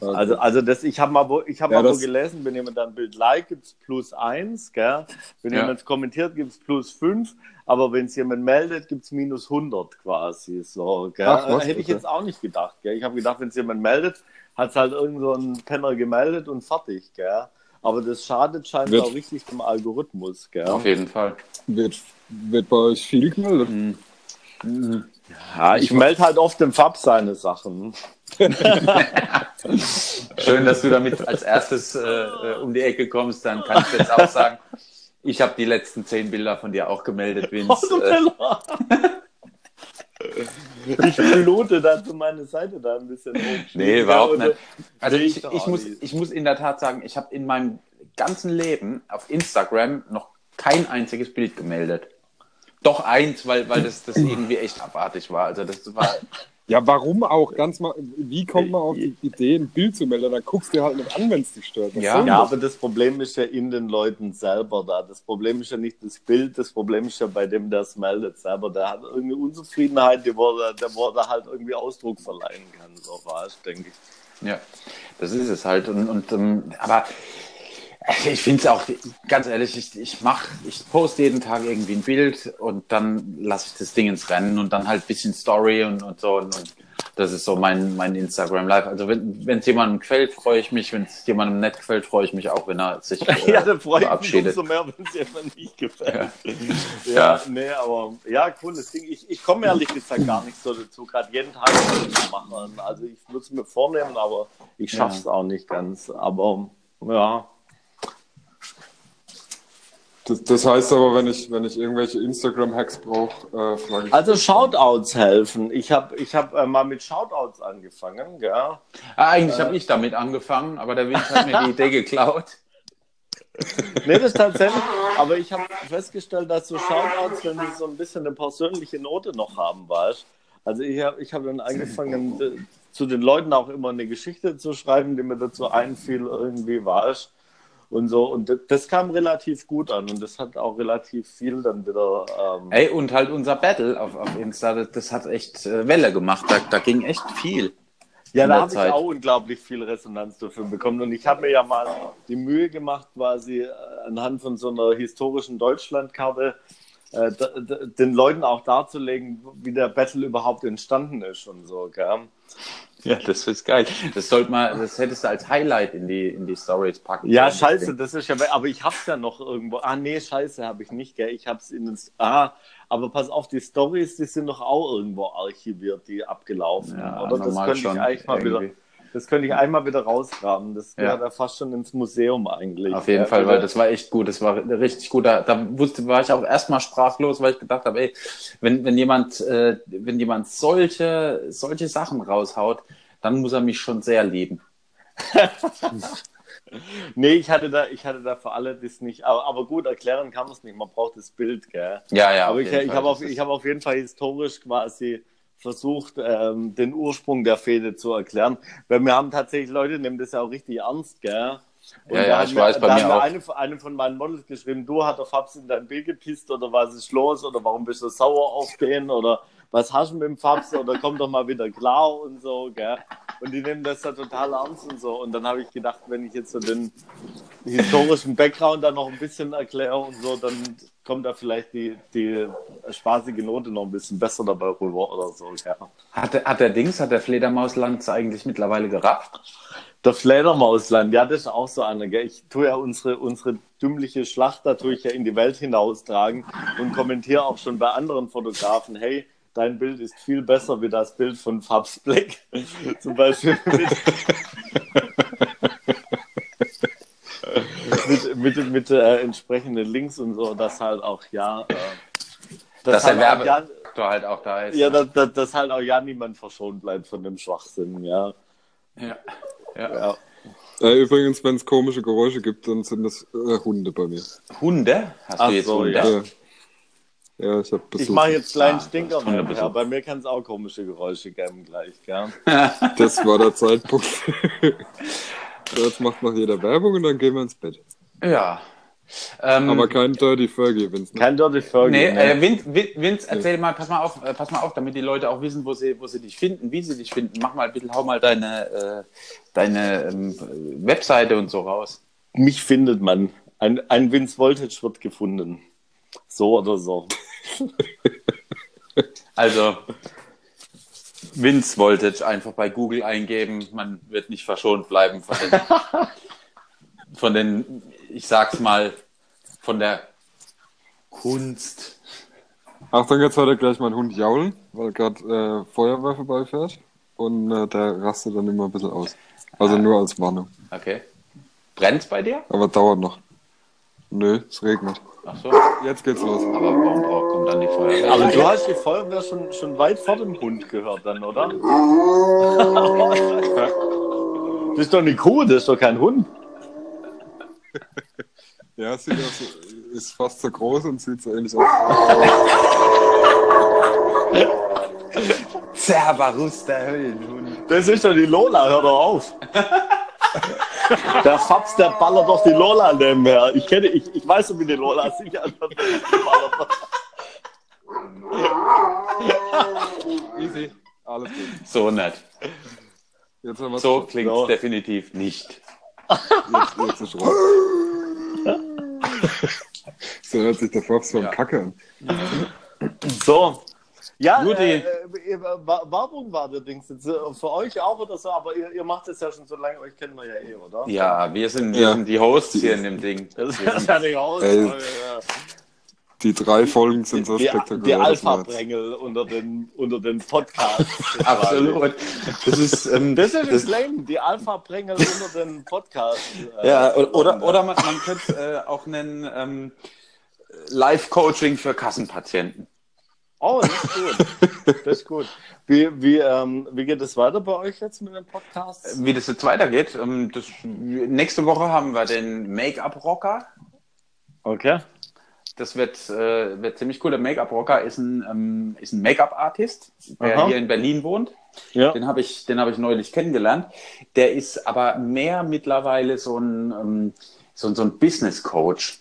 S3: Okay.
S1: Also, also das, ich habe mal, wo, ich hab
S3: Ja,
S1: mal wo gelesen, wenn jemand ein Bild like, gibt es plus eins, gell? Wenn
S2: Ja.
S1: jemand kommentiert, gibt es plus fünf, aber wenn es jemand meldet, gibt es minus 100 quasi. So, gell?
S3: Ach, was?
S1: Hätte ich
S3: Okay.
S1: jetzt auch nicht gedacht. Gell? Ich habe gedacht, wenn es jemand meldet, hat es halt irgend so ein Penner gemeldet und fertig. Gell? Aber das schadet scheinbar
S3: Wird-
S1: auch richtig dem Algorithmus. Gell?
S2: Auf jeden Fall.
S3: Wird, wird bei euch viel gemeldet?
S1: Ja, ich melde halt oft dem Fab seine Sachen.
S2: Schön, dass du damit als erstes äh, äh, um die Ecke kommst. Dann kann ich jetzt auch sagen, ich habe die letzten zehn Bilder von dir auch gemeldet, Vince.
S1: Oh. Ich blute dazu meine Seite da ein bisschen hoch.
S2: Nee, überhaupt nicht. Also ich,
S1: ich
S2: muss, ich muss in der Tat sagen, ich habe in meinem ganzen Leben auf Instagram noch kein einziges Bild gemeldet. Doch eins, weil, weil das, das irgendwie echt abartig war. Also das war.
S3: Ja, warum auch? Ganz mal, wie kommt man auf die Idee, ein Bild zu melden? Dann guckst du dir halt nicht an, wenn es dich stört.
S2: Ja.
S1: Ja, aber das Problem ist ja in den Leuten selber da. Das Problem ist ja nicht das Bild, das Problem ist ja bei dem, der es meldet selber. Der hat irgendeine Unzufriedenheit, die wo er, der, wo er halt irgendwie Ausdruck verleihen kann. So war es, denke ich.
S2: Ja, das ist es halt. Und, und ähm, aber ich finde es auch, ganz ehrlich, ich, ich mach, ich poste jeden Tag irgendwie ein Bild und dann lasse ich das Ding ins Rennen und dann halt ein bisschen Story und, und so. Und, und das ist so mein, mein Instagram Live. Also wenn es jemandem gefällt, freue ich mich. Wenn es jemandem nicht gefällt, freue ich mich auch, wenn er sich äh,
S1: Ja, dann freue ich mich umso mehr, wenn es jemand nicht gefällt. Ja,
S2: Ja.
S1: nee, aber ja, cooles Ding. Ich, ich komme ehrlich gesagt gar nicht so dazu, gerade jeden Tag zu machen. Also ich würde es mir vornehmen, aber ich schaffe es auch nicht ganz. Aber ja,
S3: Das, das heißt aber, wenn ich, wenn ich irgendwelche Instagram-Hacks brauche, äh, frage ich.
S1: Also Shoutouts helfen. Ich habe ich hab, äh, mal mit Shoutouts angefangen, ja.
S2: Ah, eigentlich habe ich damit angefangen, aber der Vince hat mir die Idee geklaut.
S1: Nee, das ist tatsächlich, aber ich habe festgestellt, dass so Shoutouts, wenn sie so ein bisschen eine persönliche Note noch haben, weißt Also ich habe ich hab dann angefangen, äh, zu den Leuten auch immer eine Geschichte zu schreiben, die mir dazu einfiel, irgendwie weißt und so. Und das, kam relativ gut an und das hat auch relativ viel dann wieder. Ähm,
S2: Ey, und halt unser Battle auf, auf Insta, das, hat echt äh, Welle gemacht. Da, da ging echt viel.
S1: Ja, da habe ich auch unglaublich viel Resonanz dafür bekommen. Und ich habe mir ja mal die Mühe gemacht, quasi äh, anhand von so einer historischen Deutschlandkarte äh, den Leuten auch darzulegen, wie der Battle überhaupt entstanden ist und so. Gell?
S2: Ja, das ist geil. Das sollte mal, das hättest du als Highlight in die, in die Stories packen.
S1: Ja, scheiße, das ist ja, aber ich hab's ja noch irgendwo. Ah, nee, scheiße, habe ich nicht, gell? Ich hab's in den, ah, aber pass auf, die Stories, die sind doch auch irgendwo archiviert, die abgelaufen,
S2: Ja,
S1: oder? Das könnte ich eigentlich mal wieder,
S2: irgendwie.
S1: Das könnte ich einmal wieder rausgraben. Das
S2: Ja.
S1: gehört ja fast schon ins Museum eigentlich.
S2: Auf jeden
S1: Ja,
S2: Fall, weil das war echt gut. Das war richtig gut. Da, da wusste, war ich auch erstmal sprachlos, weil ich gedacht habe, ey, wenn, wenn jemand, äh, wenn jemand solche, solche Sachen raushaut, dann muss er mich schon sehr lieben.
S1: Nee, ich hatte da, ich hatte da für alle das nicht, aber, aber gut, erklären kann man es nicht, man braucht das Bild, gell?
S2: Ja, ja.
S1: aber ich, ich habe auf, ich hab auf jeden Fall historisch quasi versucht, ähm, den Ursprung der Fehde zu erklären, weil wir haben tatsächlich, Leute nehmen das ja auch richtig ernst, gell? Und
S2: Ja,
S1: da
S2: ja, ich weiß, bei mir auch.
S1: Eine, eine von meinen Models geschrieben, du hat der Fabs in dein Bild gepisst oder was ist los oder warum bist du sauer auf den oder was hast du mit dem Fabs oder komm doch mal wieder klar und so, gell? Und die nehmen das da total ernst und so. Und dann habe ich gedacht, wenn ich jetzt so den historischen Background da noch ein bisschen erkläre und so, dann kommt da vielleicht die, die spaßige Note noch ein bisschen besser dabei rüber oder so, ja.
S2: Hat, der- hat der Dings, hat der Fledermausland eigentlich mittlerweile gerafft?
S1: Der Fledermausland, ja, das ist auch so einer. Gell? Ich tue ja unsere, unsere dümmliche Schlacht, da tue ich ja in die Welt hinaustragen und kommentiere auch schon bei anderen Fotografen, hey, dein Bild ist viel besser wie das Bild von Fabs Black. Zum Beispiel mit, mit, mit, mit äh, entsprechenden Links und so, dass halt auch, ja, äh,
S2: Dass der
S1: halt auch, ja,
S2: Werbefaktor halt auch da ist.
S1: ja, dass, dass, dass halt auch ja niemand verschont bleibt von dem Schwachsinn, ja.
S2: ja. ja.
S1: ja.
S3: Äh, übrigens, wenn es komische Geräusche gibt, dann sind das äh, Hunde bei mir.
S2: Hunde? Hast
S1: Ach
S2: du jetzt
S1: so,
S2: Hunde?
S1: ja.
S3: Ja, ich
S1: Ich mache jetzt kleinen Stinker mehr. Ja, bei mir kann es auch komische Geräusche geben gleich, gell?
S3: Das war der Zeitpunkt. Jetzt macht noch jeder Werbung und dann gehen wir ins Bett.
S2: Ja. Ähm,
S3: Aber kein Dirty Fergie, Vince. Ne?
S1: Kein Dirty Fergie.
S2: Nee,
S1: ne?
S2: äh, Vince, Vin- Vince, erzähl mal, pass mal auf, äh, pass mal auf, damit die Leute auch wissen, wo sie, wo sie dich finden, wie sie dich finden. Mach mal bitte, hau mal deine, äh, deine ähm, Webseite und so raus.
S1: Mich findet man. Ein, ein Vince Voltage wird gefunden. So oder so.
S2: Also, Vince Voltage einfach bei Google eingeben. Man wird nicht verschont bleiben von den, von den ich sag's mal, von der Kunst.
S3: Achtung, jetzt hört er gleich mein Hund jaulen, weil gerade äh, Feuerwehr vorbeifährt. Und äh, der rastet dann immer ein bisschen aus. Also nur als Warnung.
S2: Okay. Brennt's bei dir?
S3: Aber dauert noch. Nö, es regnet.
S2: Ach so.
S3: Jetzt geht's los.
S2: Aber warum kommt dann die Feuerwehr?
S1: Aber du hast die Feuerwehr schon, schon weit vor dem Hund gehört dann, oder? Das ist doch eine Kuh, das ist doch kein Hund.
S3: Ja, sieht aus, ist fast so groß und sieht so ähnlich aus.
S2: Cerberus, der Höllenhund.
S1: Das ist doch die Lola, hör doch auf. Der Fabs, der ballert doch die Lola nebenher. Ich kenne, ich, ich weiß, wie die Lola sich anhört.
S3: Easy. Alles gut.
S2: So nett.
S3: Jetzt haben wir
S2: So klingt
S1: So.
S2: definitiv nicht.
S3: Jetzt, jetzt ist raus. So hört sich der Fox vom
S2: Ja.
S3: Kacke an.
S1: So. Ja, äh, äh, Wa- Werbung war der Dings jetzt äh, für euch auch oder so, aber ihr, ihr macht es ja schon so lange, euch kennen wir ja eh, oder?
S2: Ja, wir sind, wir
S3: Ja.
S2: sind die Hosts hier in dem Ding.
S1: Das ist ja nicht aus.
S3: Ey,
S1: äh,
S3: Die drei Folgen sind so
S1: die,
S3: spektakulär.
S1: die Alpha-Brängel unter den, unter den Podcasts.
S2: absolut. Das ist, ähm,
S1: Das ist
S2: das-
S1: Lame, die Alpha-Brängel unter den Podcasts. äh,
S2: Ja, oder, oder man, man könnte äh, auch nennen ähm, Live-Coaching für Kassenpatienten.
S1: Oh, das ist gut. Das ist gut. Wie, wie, ähm, wie geht es weiter bei euch jetzt mit dem Podcast?
S2: Wie das jetzt weitergeht, ähm, das, nächste Woche haben wir den Make-up-Rocker.
S1: Okay.
S2: Das wird, äh, wird ziemlich cool. Der Make-up-Rocker ist ein, ähm, ist ein Make-up-Artist, der
S1: Aha.
S2: hier in Berlin wohnt.
S1: Ja.
S2: Den habe ich, den habe ich neulich kennengelernt. Der ist aber mehr mittlerweile so ein, ähm, so, so ein Business-Coach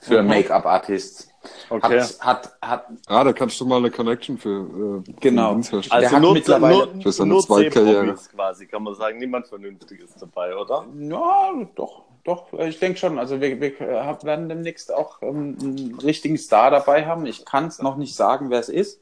S2: für. Make-up-Artists.
S1: Okay.
S2: Hat, hat, hat,
S3: Ah, da kannst du mal eine Connection für äh,
S2: Genau.
S3: Dienst.
S2: Der
S1: Also
S2: hat
S1: nur,
S2: mittlerweile-
S1: nur,
S3: Für seine
S1: nur
S3: Zweitkarriere.
S1: Quasi, kann man sagen. Niemand Vernünftiges dabei, oder?
S2: ja, doch, doch, ich denke schon. Also wir, wir äh, werden demnächst auch ähm, einen richtigen Star dabei haben. Ich kann es noch nicht sagen, wer es ist.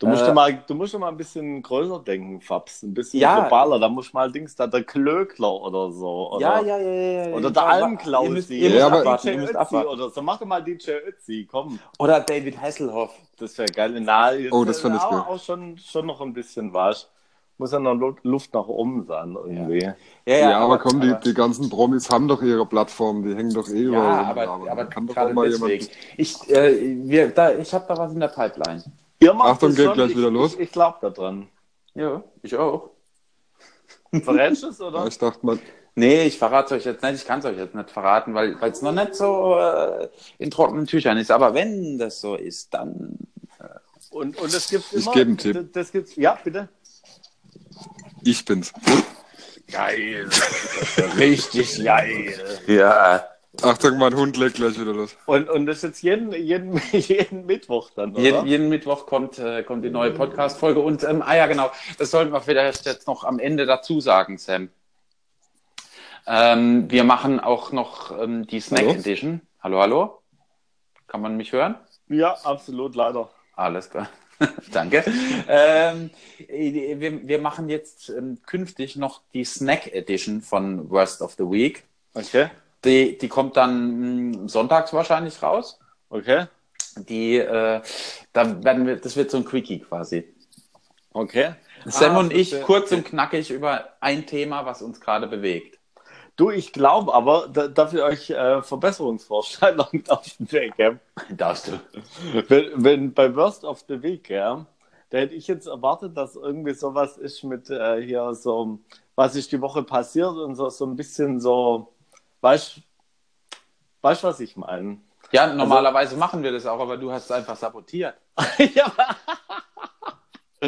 S1: Du musst,
S2: Äh,
S1: ja mal, du musst ja mal ein bisschen größer denken, Fabs. Ein bisschen
S2: Ja.
S1: globaler. Da muss mal Dings, da der Klöckler oder so. Oder,
S2: ja, ja, ja, ja, ja.
S1: Oder der Almklausi.
S2: Ihr müsst, ihr
S3: Ja,
S2: müsst
S3: aber-
S2: abwarten, ihr müsst
S1: Ötzi
S2: abwarten.
S1: oder so. Mach doch mal DJ Ötzi, komm.
S2: Oder David Hasselhoff.
S1: Das wäre geil. Na, jetzt,
S3: Oh, das fand ich gut.
S1: auch schon, schon noch ein bisschen was. Muss ja noch Lu- Luft nach oben sein irgendwie.
S2: Ja,
S3: Ja, aber, komm, die,
S2: aber-
S3: die ganzen Promis haben doch ihre Plattform, die hängen doch eh
S2: Ja,
S3: überall rum.
S2: aber,
S3: Da
S2: aber
S3: kann doch mal
S2: deswegen.
S3: jemand.
S2: Ich, äh, wir, da, ich habe da was in der Pipeline.
S1: Ihr macht
S3: Achtung, geht
S1: schon.
S3: gleich
S1: ich,
S3: wieder los.
S1: Ich, ich glaube da dran.
S2: Ja, ich auch.
S1: Verrätst du es, oder?
S3: Ja, ich dachte mal,
S2: Nee, ich verrate euch jetzt nicht, ich kann es euch jetzt nicht verraten, weil es noch nicht so äh, in trockenen Tüchern ist. Aber wenn das so ist, dann.
S1: Und, und das gibt's
S3: Ich
S1: immer.
S3: gebe einen Tipp.
S1: Das, das gibt's, ja, bitte.
S3: ich bin's.
S1: Geil. Richtig geil.
S2: Ja.
S3: Achtung, mein Hund legt gleich wieder los.
S1: Und, und das ist jetzt jeden, jeden, jeden Mittwoch dann, oder?
S2: Jeden, jeden Mittwoch kommt, äh, kommt die neue Podcast-Folge. Und, ähm, ah ja, genau, das sollten wir vielleicht jetzt noch am Ende dazu sagen, Sam. Ähm, wir machen auch noch ähm, die Snack
S3: Hallo?
S2: Edition. Hallo, hallo? Kann man mich hören?
S1: Ja, absolut, leider.
S2: Alles klar. Danke. Ähm, wir, wir machen jetzt ähm, künftig noch die Snack Edition von Worst of the Week.
S1: Okay,
S2: Die, die kommt dann mh, sonntags wahrscheinlich raus.
S1: okay,
S2: Die, äh, da werden wir, das wird so ein Quickie quasi.
S1: okay.
S2: Sam
S1: Ah,
S2: und ich kurz und knackig über ein Thema, was uns gerade bewegt.
S1: Du, ich glaube aber, da, darf ich euch äh, Verbesserungsvorstellungen auf den Weg geben?
S2: Darfst du?
S1: Wenn, wenn bei Worst of the Week, ja, da hätte ich jetzt erwartet, dass irgendwie sowas ist mit äh, hier so, was ist die Woche passiert und so, so ein bisschen so, weißt weißt was ich meine?
S2: Ja, normalerweise machen wir das auch, aber du hast es einfach sabotiert.
S1: ja,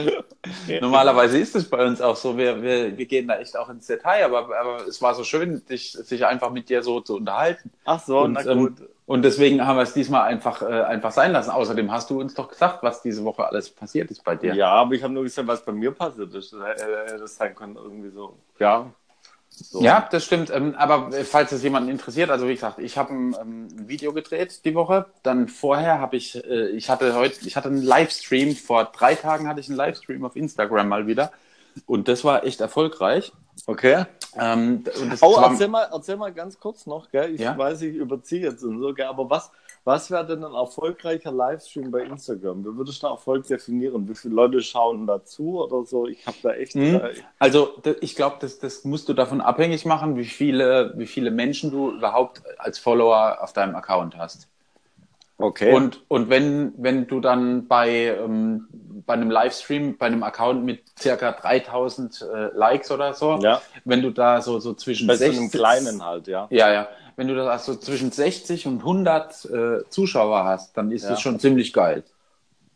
S2: Normalerweise ist es bei uns auch so. Wir, wir, wir gehen da echt auch ins Detail, aber, aber es war so schön, dich, sich einfach mit dir so zu unterhalten.
S1: Ach so,
S2: und,
S1: na
S2: ähm,
S1: gut.
S2: und deswegen haben wir es diesmal einfach, äh, einfach sein lassen. Außerdem hast du uns doch gesagt, was diese Woche alles passiert ist bei dir.
S1: Ja, aber ich habe nur gesagt, was bei mir passiert ist. Das hätte das sein können, irgendwie so. Ja. So.
S2: Ja, das stimmt. Ähm, aber falls es jemanden interessiert, also wie gesagt, ich habe ein, ähm, ein Video gedreht die Woche. Dann vorher habe ich, äh, ich hatte heute, ich hatte einen Livestream, vor drei Tagen hatte ich einen Livestream auf Instagram mal wieder. Und das war echt erfolgreich.
S1: Okay.
S2: Ähm,
S1: Oh, erzähl mal, erzähl mal ganz kurz noch, gell? Ich
S2: Ja?
S1: weiß, ich überziehe jetzt und so, gell? Aber was, was wäre denn ein erfolgreicher Livestream bei Instagram? Wie würdest du Erfolg definieren? Wie viele Leute schauen dazu oder so? Ich habe da echt.
S2: Mhm.
S1: Äh,
S2: Also ich glaube, das, das musst du davon abhängig machen, wie viele, wie viele Menschen du überhaupt als Follower auf deinem Account hast.
S1: okay.
S2: Und, und wenn, wenn du dann bei, ähm, bei einem Livestream, bei einem Account mit circa 3000 äh, Likes oder so,
S1: ja,
S2: wenn du da so, so zwischen
S1: bei so
S2: 60,
S1: einem kleinen halt, ja.
S2: ja, ja, wenn du da so zwischen 60 und 100 äh, Zuschauer hast, dann ist
S1: Ja.
S2: das schon ziemlich geil.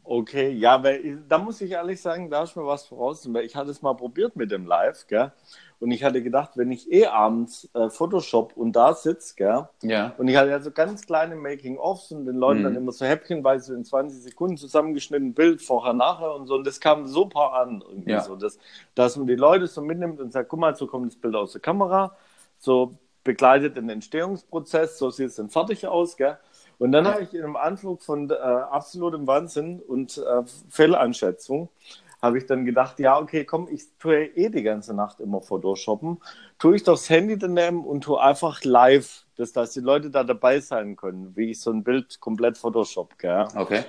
S1: Okay, ja, weil da muss ich ehrlich sagen, da ist mir was voraus. Ich hatte es mal probiert mit dem Live, gell? Und ich hatte gedacht, wenn ich eh abends äh, Photoshop und da sitze, gell?
S2: Ja.
S1: Und ich hatte ja so ganz kleine Making-ofs und den Leuten
S2: Mhm.
S1: dann immer so häppchenweise in 20 Sekunden zusammengeschnitten Bild vorher, nachher und so. Und das kam super an irgendwie
S2: Ja.
S1: so, dass, dass man die Leute so mitnimmt und sagt, guck mal, so kommt das Bild aus der Kamera, so begleitet den Entstehungsprozess, so sieht es dann fertig aus, gell? Und dann habe ich in einem Anflug von äh, absolutem Wahnsinn und äh, Fehleinschätzung habe ich dann gedacht, ja, okay, komm, ich tue eh die ganze Nacht immer Photoshoppen. Tue ich doch das Handy daneben und tue einfach live, dass, dass die Leute da dabei sein können, wie ich so ein Bild komplett Photoshop, gell?
S2: Okay.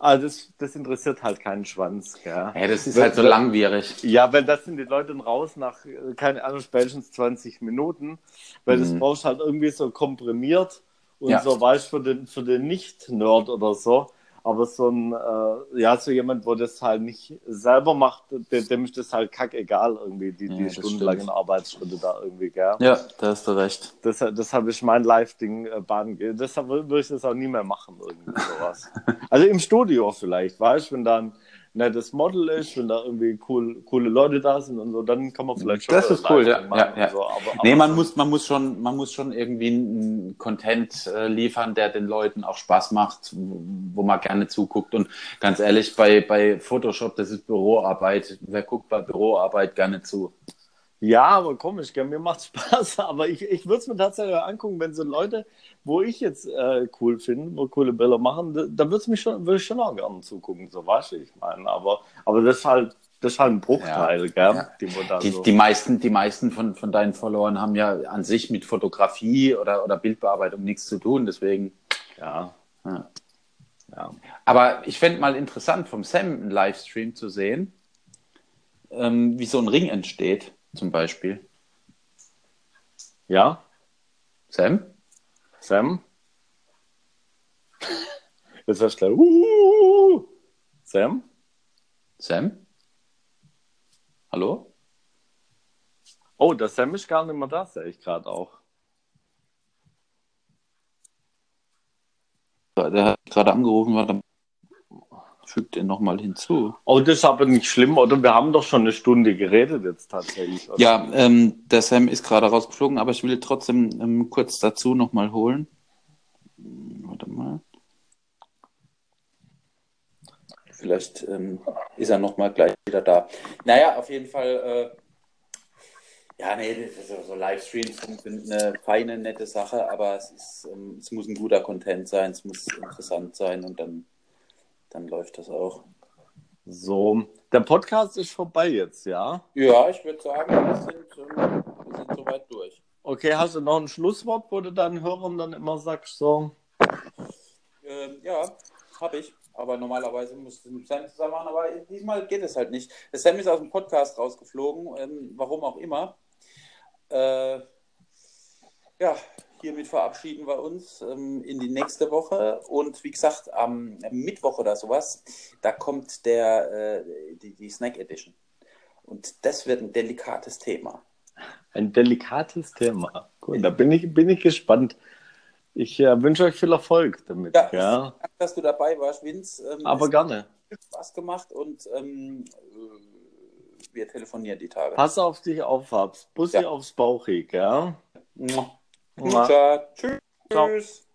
S1: Also das, das interessiert halt keinen Schwanz, gell?
S2: Ja, das ist
S1: Wenn-
S2: halt so langwierig.
S1: Ja, weil das sind die Leute dann raus nach, äh, keine Ahnung, spätestens 20 Minuten, weil das
S2: Mhm.
S1: brauchst halt irgendwie so komprimiert und
S2: Ja.
S1: so, weißt für den, für den Nicht-Nerd oder so. Aber so ein, äh, ja, so jemand, wo das halt nicht selber macht, dem, dem ist das halt kackegal irgendwie, die,
S2: Ja,
S1: die stundenlangen
S2: stimmt.
S1: Arbeitsschritte da irgendwie, gell?
S2: Ja, da hast du recht.
S1: Das, das habe ich mein Live-Ding äh, ge- Deshalb würde ich das auch nie mehr machen, irgendwie sowas. also im Studio vielleicht, weißt du, wenn da ein nettes Model ist, wenn da irgendwie cool, coole Leute da sind und so, dann kann man vielleicht schon
S2: Das ist cool, ja. Ja, ja.
S1: So, aber,
S2: nee,
S1: aber
S2: man
S1: so-
S2: muss, man muss schon, man muss schon irgendwie einen Content äh, liefern, der den Leuten auch Spaß macht, wo man gerne zuguckt. Und ganz ehrlich, bei, bei Photoshop, das ist Büroarbeit. Wer guckt bei Büroarbeit gerne zu?
S1: Ja, aber komisch, gell? mir macht Spaß. Aber ich, ich würde es mir tatsächlich angucken, wenn so Leute, wo ich jetzt äh, cool finde, wo coole Bilder machen, da, da würde mich schon, würde ich schon auch gerne zugucken, so weißt du, ich meine. Aber, aber das ist halt, das ist halt ein Bruchteil, gell?
S2: ja.
S1: Die,
S2: Die,
S1: so.
S2: die meisten, die meisten von, von deinen Followern haben ja an sich mit Fotografie oder, oder Bildbearbeitung nichts zu tun. Deswegen.
S1: ja,
S2: Ja.
S1: ja.
S2: Aber ich fände mal interessant, vom Sam einen Livestream zu sehen, ähm, wie so ein Ring entsteht, zum Beispiel.
S1: Ja,
S2: Sam?
S1: Sam? Jetzt hast du gleich, uh, Sam?
S2: Sam? Hallo?
S1: Oh, der Sam ist gar nicht mehr da, sehe ich gerade auch.
S2: Der hat gerade angerufen, warte. Fügt den nochmal hinzu.
S1: Oh, das ist aber nicht schlimm, oder? Wir haben doch schon eine Stunde geredet jetzt tatsächlich. Oder?
S2: Ja, ähm, der Sam ist gerade rausgeflogen, aber ich will trotzdem ähm, kurz dazu nochmal holen. Warte mal. Vielleicht ähm, ist er nochmal gleich wieder da. Naja, auf jeden Fall. Äh, ja, nee, das ist so Livestreams sind, sind eine feine, nette Sache, aber es, ist, ähm, es muss ein guter Content sein, es muss interessant sein und dann, dann läuft das auch.
S1: So, der Podcast ist vorbei jetzt, ja?
S2: Ja, ich würde sagen, wir sind, wir sind soweit durch.
S1: Okay, hast du noch ein Schlusswort, wo du deinen Hörern dann immer sagst, so?
S2: Ähm, ja, habe ich. Aber normalerweise muss es mit Sam zusammen machen, aber diesmal geht es halt nicht. Der Sam ist aus dem Podcast rausgeflogen, ähm, warum auch immer. Äh, ja, hiermit verabschieden wir uns ähm, in die nächste Woche. Und wie gesagt, am Mittwoch oder sowas, da kommt der, äh, die, die Snack Edition. Und das wird ein delikates Thema.
S1: Ein delikates Thema. Gut, da bin ich, bin ich gespannt. Ich äh, wünsche euch viel Erfolg damit.
S2: Ja,
S1: Ja,
S2: Danke, dass du dabei warst, Vince. Ähm,
S1: aber
S2: es-
S1: gerne.
S2: viel Spaß gemacht und ähm, äh, wir telefonieren die Tage.
S1: Pass auf dich auf, Habs. Bussi
S2: Ja.
S1: aufs Bauchig, ja?
S2: Mua.
S1: Mua.
S2: Ciao. Tschüss.
S1: Ciao.
S2: Tschüss.